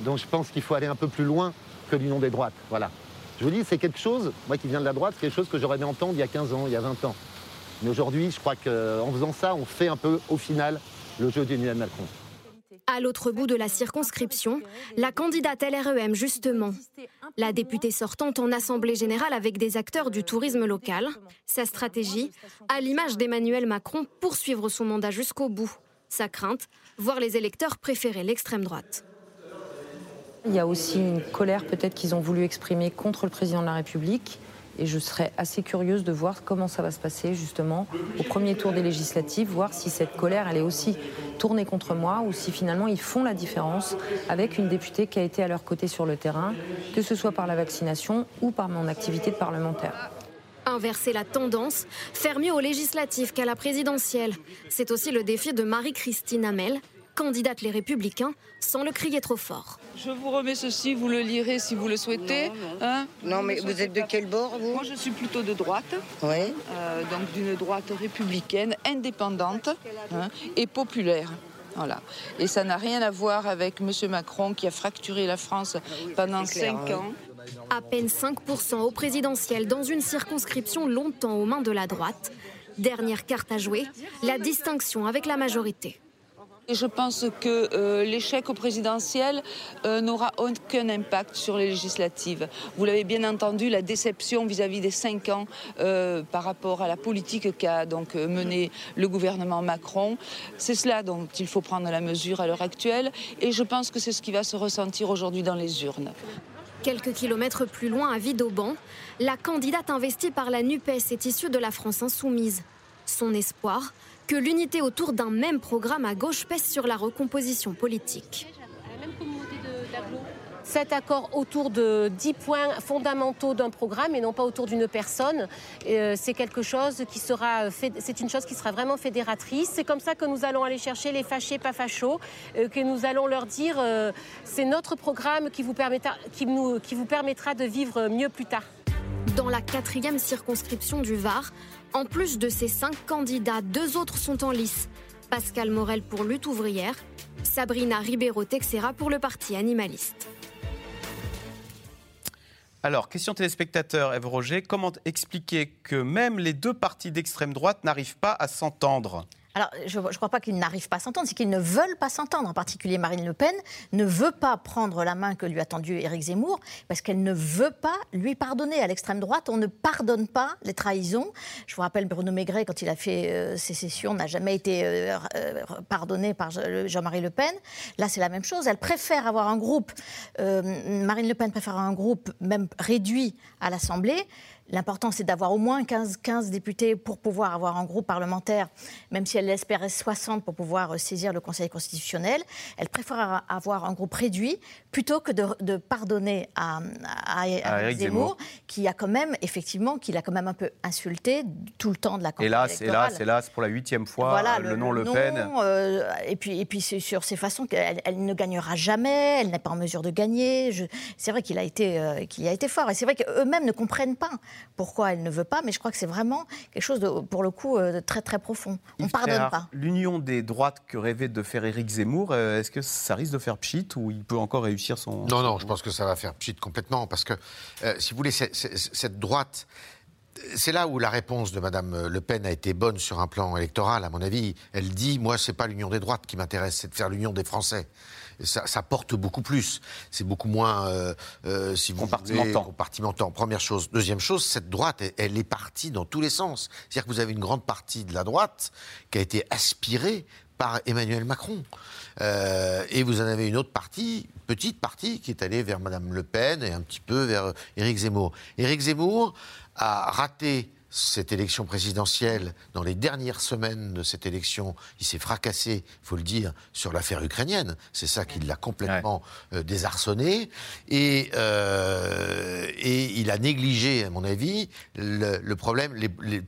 Donc je pense qu'il faut aller un peu plus loin que l'union des droites. Voilà. Je vous dis, c'est quelque chose, moi qui viens de la droite, c'est quelque chose que j'aurais aimé entendre il y a 15 ans, il y a 20 ans. Mais aujourd'hui, je crois qu'en faisant ça, on fait un peu, au final, le jeu d'Emmanuel Macron. À l'autre bout de la circonscription, la candidate LREM, justement. La députée sortante en Assemblée générale avec des acteurs du tourisme local. Sa stratégie, à l'image d'Emmanuel Macron, poursuivre son mandat jusqu'au bout. Sa crainte, voir les électeurs préférer l'extrême droite. Il y a aussi une colère peut-être qu'ils ont voulu exprimer contre le président de la République et je serais assez curieuse de voir comment ça va se passer justement au premier tour des législatives, voir si cette colère elle est aussi tournée contre moi ou si finalement ils font la différence avec une députée qui a été à leur côté sur le terrain, que ce soit par la vaccination ou par mon activité de parlementaire. Inverser la tendance, faire mieux aux législatives qu'à la présidentielle. C'est aussi le défi de Marie-Christine Hamel, candidate Les Républicains, sans le crier trop fort. Je vous remets ceci, vous le lirez si vous le souhaitez. Non, hein non mais vous êtes de quel bord, vous Moi, je suis plutôt de droite. Oui. Euh, donc d'une droite républicaine, indépendante hein, et populaire. Voilà. Et ça n'a rien à voir avec M. Macron qui a fracturé la France pendant cinq ans. À peine 5% au présidentiel dans une circonscription longtemps aux mains de la droite. Dernière carte à jouer, la distinction avec la majorité. Je pense que euh, l'échec au présidentiel euh, n'aura aucun impact sur les législatives. Vous l'avez bien entendu, la déception vis-à-vis des cinq ans euh, par rapport à la politique qu'a donc menée le gouvernement Macron, c'est cela dont il faut prendre la mesure à l'heure actuelle. Et je pense que c'est ce qui va se ressentir aujourd'hui dans les urnes. Quelques kilomètres plus loin, à Vidauban, la candidate investie par la NUPES est issue de la France insoumise. Son espoir, que l'unité autour d'un même programme à gauche pèse sur la recomposition politique. Cet accord autour de 10 points fondamentaux d'un programme et non pas autour d'une personne, euh, c'est quelque chose qui sera, c'est une chose qui sera vraiment fédératrice. C'est comme ça que nous allons aller chercher les fâchés, pas fachos, euh, que nous allons leur dire, euh, c'est notre programme qui vous permettra, qui nous, qui vous permettra de vivre mieux plus tard. Dans la quatrième circonscription du Var, en plus de ces cinq candidats, deux autres sont en lice. Pascal Morel pour Lutte ouvrière, Sabrina Ribeiro-Texera pour le Parti animaliste. Alors, question téléspectateur, Eve Roger, comment expliquer que même les deux partis d'extrême droite n'arrivent pas à s'entendre? Alors, je ne crois pas qu'ils n'arrivent pas à s'entendre, c'est qu'ils ne veulent pas s'entendre. En particulier, Marine Le Pen ne veut pas prendre la main que lui a tendue Éric Zemmour parce qu'elle ne veut pas lui pardonner. À l'extrême droite, on ne pardonne pas les trahisons. Je vous rappelle, Bruno Maigret, quand il a fait euh, sécession, n'a jamais été euh, euh, pardonné par Jean-Marie Le Pen. Là, c'est la même chose. Elle préfère avoir un groupe, Marine Le Pen préfère un groupe même réduit à l'Assemblée L'important, c'est d'avoir au moins 15, 15, députés pour pouvoir avoir un groupe parlementaire, même si elle espérait 60 pour pouvoir euh, saisir le Conseil constitutionnel. Elle préfère avoir un groupe réduit plutôt que de, pardonner à, à, Zemmour, qui a quand même, effectivement, qui l'a quand même un peu insulté tout le temps de la campagne hélas, Hélas, hélas, pour la huitième fois, voilà, le, nom Le Pen. Euh, et puis, et puis sur ces façons qu'elle elle ne gagnera jamais, elle n'est pas en mesure de gagner. C'est vrai qu'il a, été, euh, qu'il a été fort. Et c'est vrai qu'eux-mêmes ne comprennent pas pourquoi elle ne veut pas, mais je crois que c'est vraiment quelque chose, de, pour le coup, euh, de très très profond. On ne pardonne pas. L'union des droites que rêvait de faire Éric Zemmour, euh, est-ce que ça risque de faire pchit ou il peut encore réussir son... Non, non, je pense que ça va faire pchit complètement, parce que, euh, si vous voulez, cette droite... C'est là où la réponse de Mme Le Pen a été bonne sur un plan électoral, à mon avis. Elle dit, moi, c'est pas l'union des droites qui m'intéresse, c'est de faire l'union des Français ça, porte beaucoup plus. C'est beaucoup moins, euh, euh, si vous compartimentant. compartimentant. Première chose. Deuxième chose, cette droite, elle, est partie dans tous les sens. C'est-à-dire que vous avez une grande partie de la droite qui a été aspirée par Emmanuel Macron. Euh, et vous en avez une autre partie, petite partie, qui est allée vers Madame Le Pen et un petit peu vers Éric Zemmour. Éric Zemmour a raté cette élection présidentielle, dans les dernières semaines de cette élection, il s'est fracassé, il faut le dire, sur l'affaire ukrainienne. C'est ça qui l'a complètement euh, désarçonné. Et, euh, et il a négligé, à mon avis, le, problème,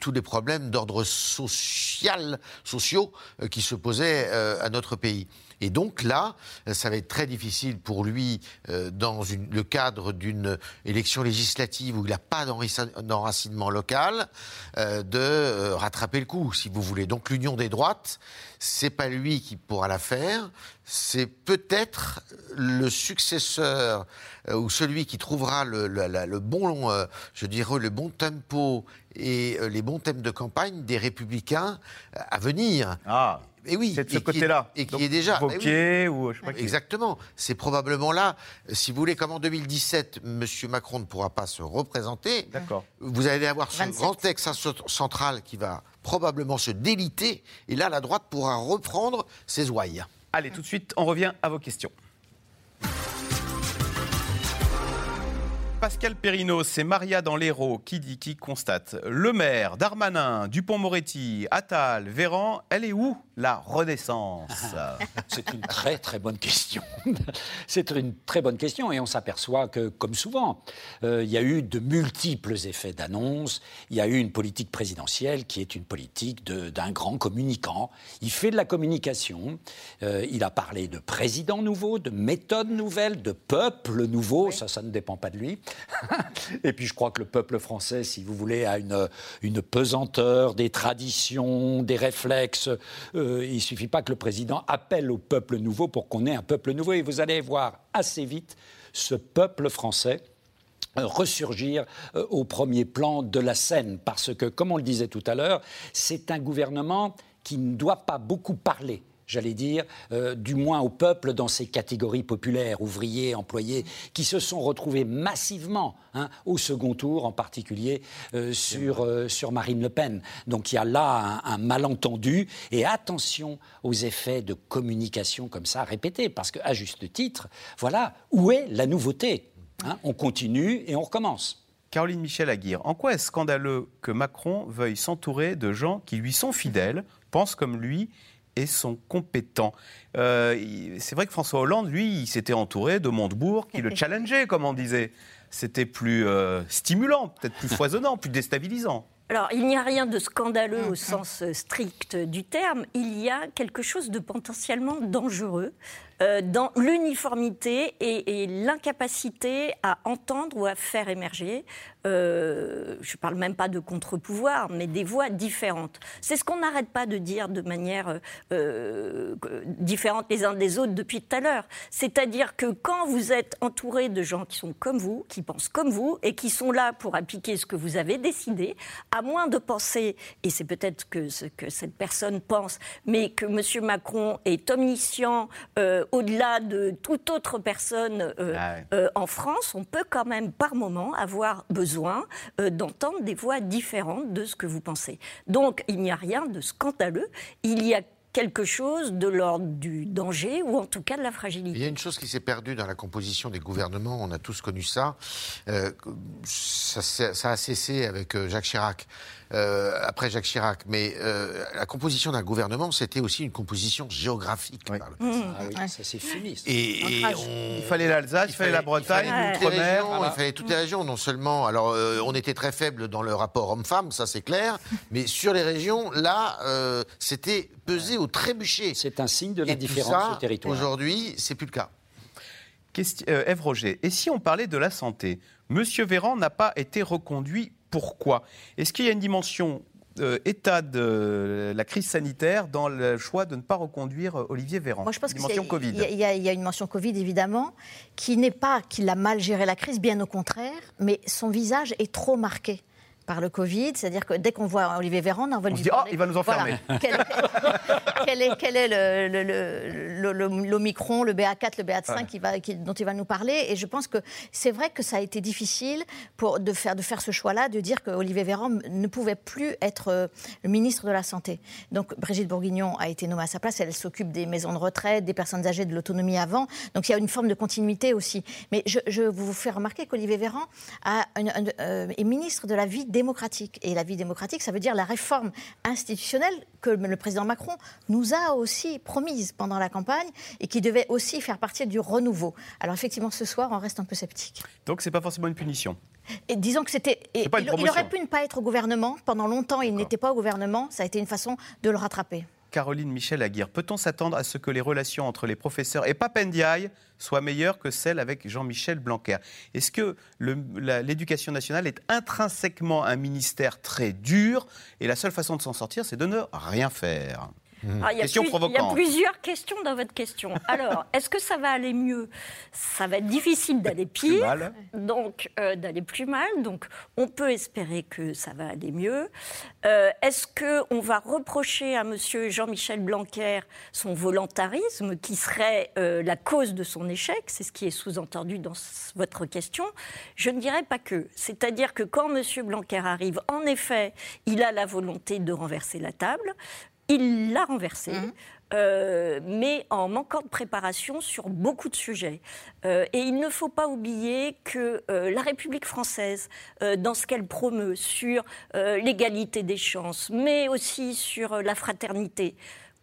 tous les problèmes d'ordre social, sociaux euh, qui se posaient à notre pays. Et donc là, ça va être très difficile pour lui, euh, dans le cadre d'une élection législative où il n'a pas d'enracinement local, euh, de euh, rattraper le coup, si vous voulez. Donc l'union des droites, c'est pas lui qui pourra la faire, c'est peut-être le successeur ou celui qui trouvera le bon, je dirais, le bon tempo et les bons thèmes de campagne des républicains à venir. Ah. Et oui, c'est de ce côté-là. Et qui est déjà. Wauquiez, ou je sais pas Exactement. C'est probablement là, si vous voulez, comme en 2017, M. Macron ne pourra pas se représenter. D'accord. Vous allez avoir ce grand texte central qui va probablement se déliter. Et là, la droite pourra reprendre ses ouailles. Allez, tout de suite, on revient à vos questions. Pascal Perrineau, c'est Maria dans l'Hérault qui dit, qui constate. Le maire, Darmanin, Dupont-Moretti, Attal, Véran, elle est où? La renaissance C'est une très très bonne question. C'est une très bonne question et on s'aperçoit que, comme souvent, euh, il y a eu de multiples effets d'annonce. Il y a eu une politique présidentielle qui est une politique d'un grand communicant. Il fait de la communication. Euh, il a parlé de président nouveau, de méthode nouvelle, de peuple nouveau. Ça, ça ne dépend pas de lui. Et puis je crois que le peuple français, si vous voulez, a une, une pesanteur, des traditions, des réflexes. Euh, il ne suffit pas que le président appelle au peuple nouveau pour qu'on ait un peuple nouveau. Et vous allez voir assez vite ce peuple français euh, ressurgir euh, au premier plan de la scène. Parce que, comme on le disait tout à l'heure, c'est un gouvernement qui ne doit pas beaucoup parler j'allais dire, euh, du moins au peuple dans ces catégories populaires, ouvriers, employés, qui se sont retrouvés massivement hein, au second tour, en particulier euh, sur, euh, sur Marine Le Pen. Donc il y a là un, malentendu, et attention aux effets de communication comme ça répétés, parce qu'à juste titre, voilà, où est la nouveauté hein On continue et on recommence. Caroline Michel Aguirre, en quoi est-ce scandaleux que Macron veuille s'entourer de gens qui lui sont fidèles, pensent comme lui et sont compétents. Euh, c'est vrai que François Hollande, lui, il s'était entouré de Montebourg qui le challengeait, comme on disait. C'était plus euh, stimulant, peut-être plus foisonnant, plus déstabilisant. Alors, il n'y a rien de scandaleux au sens strict du terme. Il y a quelque chose de potentiellement dangereux euh, dans l'uniformité et, l'incapacité à entendre ou à faire émerger, euh, je ne parle même pas de contre-pouvoir, mais des voix différentes. C'est ce qu'on n'arrête pas de dire de manière euh, différente les uns des autres depuis tout à l'heure. C'est-à-dire que quand vous êtes entouré de gens qui sont comme vous, qui pensent comme vous, et qui sont là pour appliquer ce que vous avez décidé, à moins de penser, et c'est peut-être que ce que cette personne pense, mais que M. Macron est omniscient euh, au-delà de toute autre personne euh, ah euh, en France, on peut quand même par moment avoir besoin d'entendre des voix différentes de ce que vous pensez. Donc il n'y a rien de scandaleux, il y a quelque chose de l'ordre du danger ou en tout cas de la fragilité. Il y a une chose qui s'est perdue dans la composition des gouvernements, on a tous connu ça. Euh, ça, a cessé avec euh, Jacques Chirac, euh, après Jacques Chirac. Mais la composition d'un gouvernement, c'était aussi une composition géographique. Mmh. Ah oui. Ça c'est fini. Et, Il fallait l'Alsace, il, fallait la Bretagne, l'Outre-mer. Il fallait toutes les régions, non seulement. Alors on était très faible dans le rapport homme-femme, ça c'est clair. mais sur les régions, là, c'était pesé au trébuchet. C'est un signe de l'indifférence du territoire. Aujourd'hui, c'est plus le cas. Question, euh, Ève Roger, et si on parlait de la santé? Monsieur Véran n'a pas été reconduit. Pourquoi. Est-ce qu'il y a une dimension euh, état de la crise sanitaire dans le choix de ne pas reconduire euh, Olivier Véran? Moi, je pense qu'il y, y, a une mention Covid, évidemment, qui n'est pas qu'il a mal géré la crise, bien au contraire, mais son visage est trop marqué par le Covid, c'est-à-dire que dès qu'on voit Olivier Véran, on va lui dire, oh, il va nous enfermer. quel, est, quel est l'Omicron, le, BA4, le BA5 qui va, dont il va nous parler Et je pense que c'est vrai que ça a été difficile pour, de, faire, de faire ce choix-là, de dire qu'Olivier Véran ne pouvait plus être euh, le ministre de la Santé. Donc Brigitte Bourguignon a été nommée à sa place, elle s'occupe des maisons de retraite, des personnes âgées, de l'autonomie avant. Donc il y a une forme de continuité aussi. Mais je, je vous fais remarquer qu'Olivier Véran a euh, est ministre de la vie démocratique. Et la vie démocratique, ça veut dire la réforme institutionnelle que le président Macron nous a aussi promise pendant la campagne et qui devait aussi faire partie du renouveau. Alors effectivement, ce soir, on reste un peu sceptique. Donc c'est pas forcément une punition. Et disons que c'était. Il, il, aurait pu ne pas être au gouvernement. Pendant longtemps, il n'était pas au gouvernement. Ça a été une façon de le rattraper. Caroline Michel Aguirre. Peut-on s'attendre à ce que les relations entre les professeurs et Papendiaï soient meilleures que celles avec Jean-Michel Blanquer? Est-ce que l'éducation nationale est intrinsèquement un ministère très dur et la seule façon de s'en sortir, c'est de ne rien faire? Ah, il, y a plusieurs questions dans votre question. Alors, est-ce que ça va aller mieux? Ça va être difficile d'aller pire, donc euh, d'aller plus mal. Donc, on peut espérer que ça va aller mieux. Euh, est-ce que on va reprocher à Monsieur Jean-Michel Blanquer son volontarisme, qui serait euh, la cause de son échec? C'est ce qui est sous-entendu dans votre question. Je ne dirais pas que. C'est-à-dire que quand Monsieur Blanquer arrive, en effet, il a la volonté de renverser la table. Il l'a renversé. Mmh. Euh, mais en manquant de préparation sur beaucoup de sujets. Euh, et il ne faut pas oublier que euh, la République française, dans ce qu'elle promeut sur l'égalité des chances, mais aussi sur la fraternité,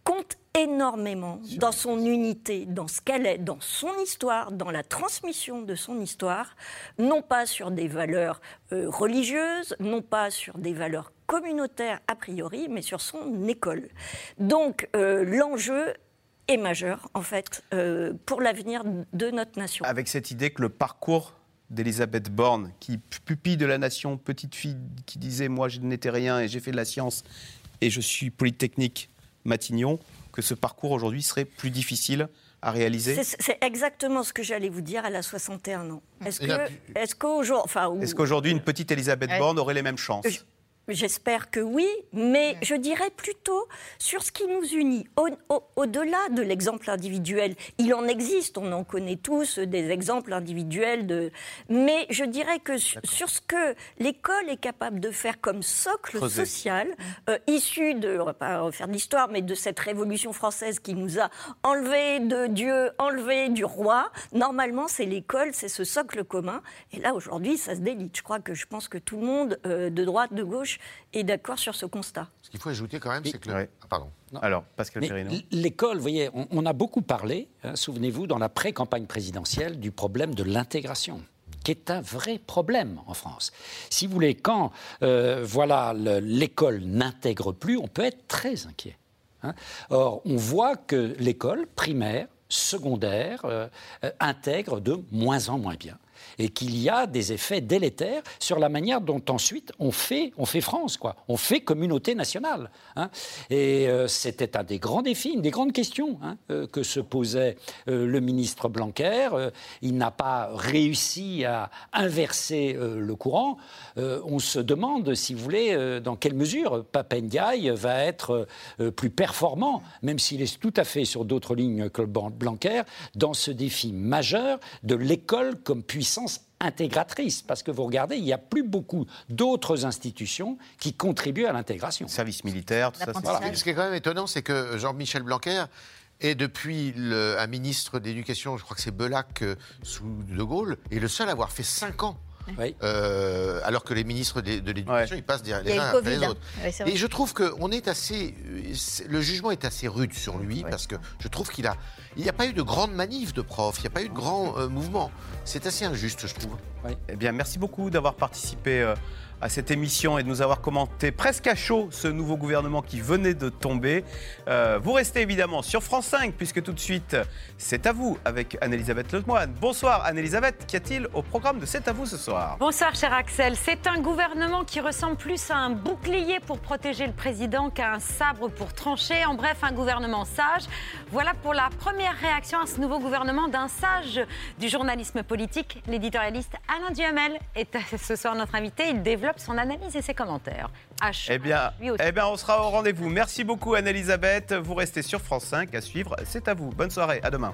compte énormément dans son unité, dans ce qu'elle est, dans son histoire, dans la transmission de son histoire, non pas sur des valeurs religieuses, non pas sur des valeurs communautaire a priori, mais sur son école. Donc euh, l'enjeu est majeur, en fait, euh, pour l'avenir de notre nation. Avec cette idée que le parcours d'Elisabeth Borne, qui pupille de la nation, petite fille qui disait Moi, je n'étais rien et j'ai fait de la science et je suis polytechnique Matignon, que ce parcours aujourd'hui serait plus difficile à réaliser C'est exactement ce que j'allais vous dire. Elle a 61 ans. Est-ce qu'aujourd'hui, enfin, est qu'aujourd'hui, une petite Elisabeth Borne aurait les mêmes chances? J'espère que oui, mais je dirais plutôt sur ce qui nous unit. Au-delà de l'exemple individuel, il en existe, on en connaît tous des exemples individuels, de... mais je dirais que sur, ce que l'école est capable de faire comme socle social, euh, issu de, on va pas refaire de l'histoire, mais de cette révolution française qui nous a enlevé de Dieu, enlevé du roi, normalement c'est l'école, c'est ce socle commun. Et là aujourd'hui, ça se délite. Je crois que je pense que tout le monde, euh, de droite, de gauche, est d'accord sur ce constat. Ce qu'il faut ajouter quand même, c'est que... Ah, pardon. Alors, Pascal L'école, vous voyez, on, a beaucoup parlé, hein, souvenez-vous, dans la pré-campagne présidentielle, du problème de l'intégration qui est un vrai problème en France. Si vous voulez, quand euh, voilà l'école n'intègre plus, on peut être très inquiet. Hein. Or, on voit que l'école primaire, secondaires intègrent de moins en moins bien et qu'il y a des effets délétères sur la manière dont ensuite on fait, on fait France, quoi. On fait communauté nationale. Hein. Et euh, c'était un des grands défis, une des grandes questions hein, euh, que se posait euh, le ministre Blanquer. il n'a pas réussi à inverser le courant. on se demande, si vous voulez, dans quelle mesure Papendiaï va être plus performant, même s'il est tout à fait sur d'autres lignes que Blanquer, dans ce défi majeur de l'école comme puissance intégratrice, parce que vous regardez, il n'y a plus beaucoup d'autres institutions qui contribuent à l'intégration. Service militaire, tout ça. Ce qui est quand même étonnant, c'est que Jean-Michel Blanquer est depuis un ministre d'éducation, je crois que c'est Belac euh, sous De Gaulle, est le seul à avoir fait 5 ans euh, alors que les ministres de, l'éducation, ils passent les uns après les autres. et je trouve que on est assez, le jugement est assez rude sur lui parce que je trouve qu'il a, il n'y a pas eu de grande manif de profs, il n'y a pas eu de grand euh, mouvement. C'est assez injuste, je trouve. Eh bien, merci beaucoup d'avoir participé. Euh, à cette émission et de nous avoir commenté presque à chaud ce nouveau gouvernement qui venait de tomber. Euh, vous restez évidemment sur France 5 puisque tout de suite c'est à vous avec Anne-Elisabeth Lemoine. Bonsoir Anne-Elisabeth, qu'y a-t-il au programme de C'est à vous ce soir? Bonsoir cher Axel, c'est un gouvernement qui ressemble plus à un bouclier pour protéger le président qu'à un sabre pour trancher. En bref, un gouvernement sage. Voilà pour la première réaction à ce nouveau gouvernement d'un sage du journalisme politique, l'éditorialiste Alain Duhamel est ce soir notre invité. Il développe son analyse et ses commentaires. H. Eh bien, eh bien, on sera au rendez-vous. Merci beaucoup, Anne-Elisabeth. Vous restez sur France 5 à suivre. C'est à vous. Bonne soirée. À demain.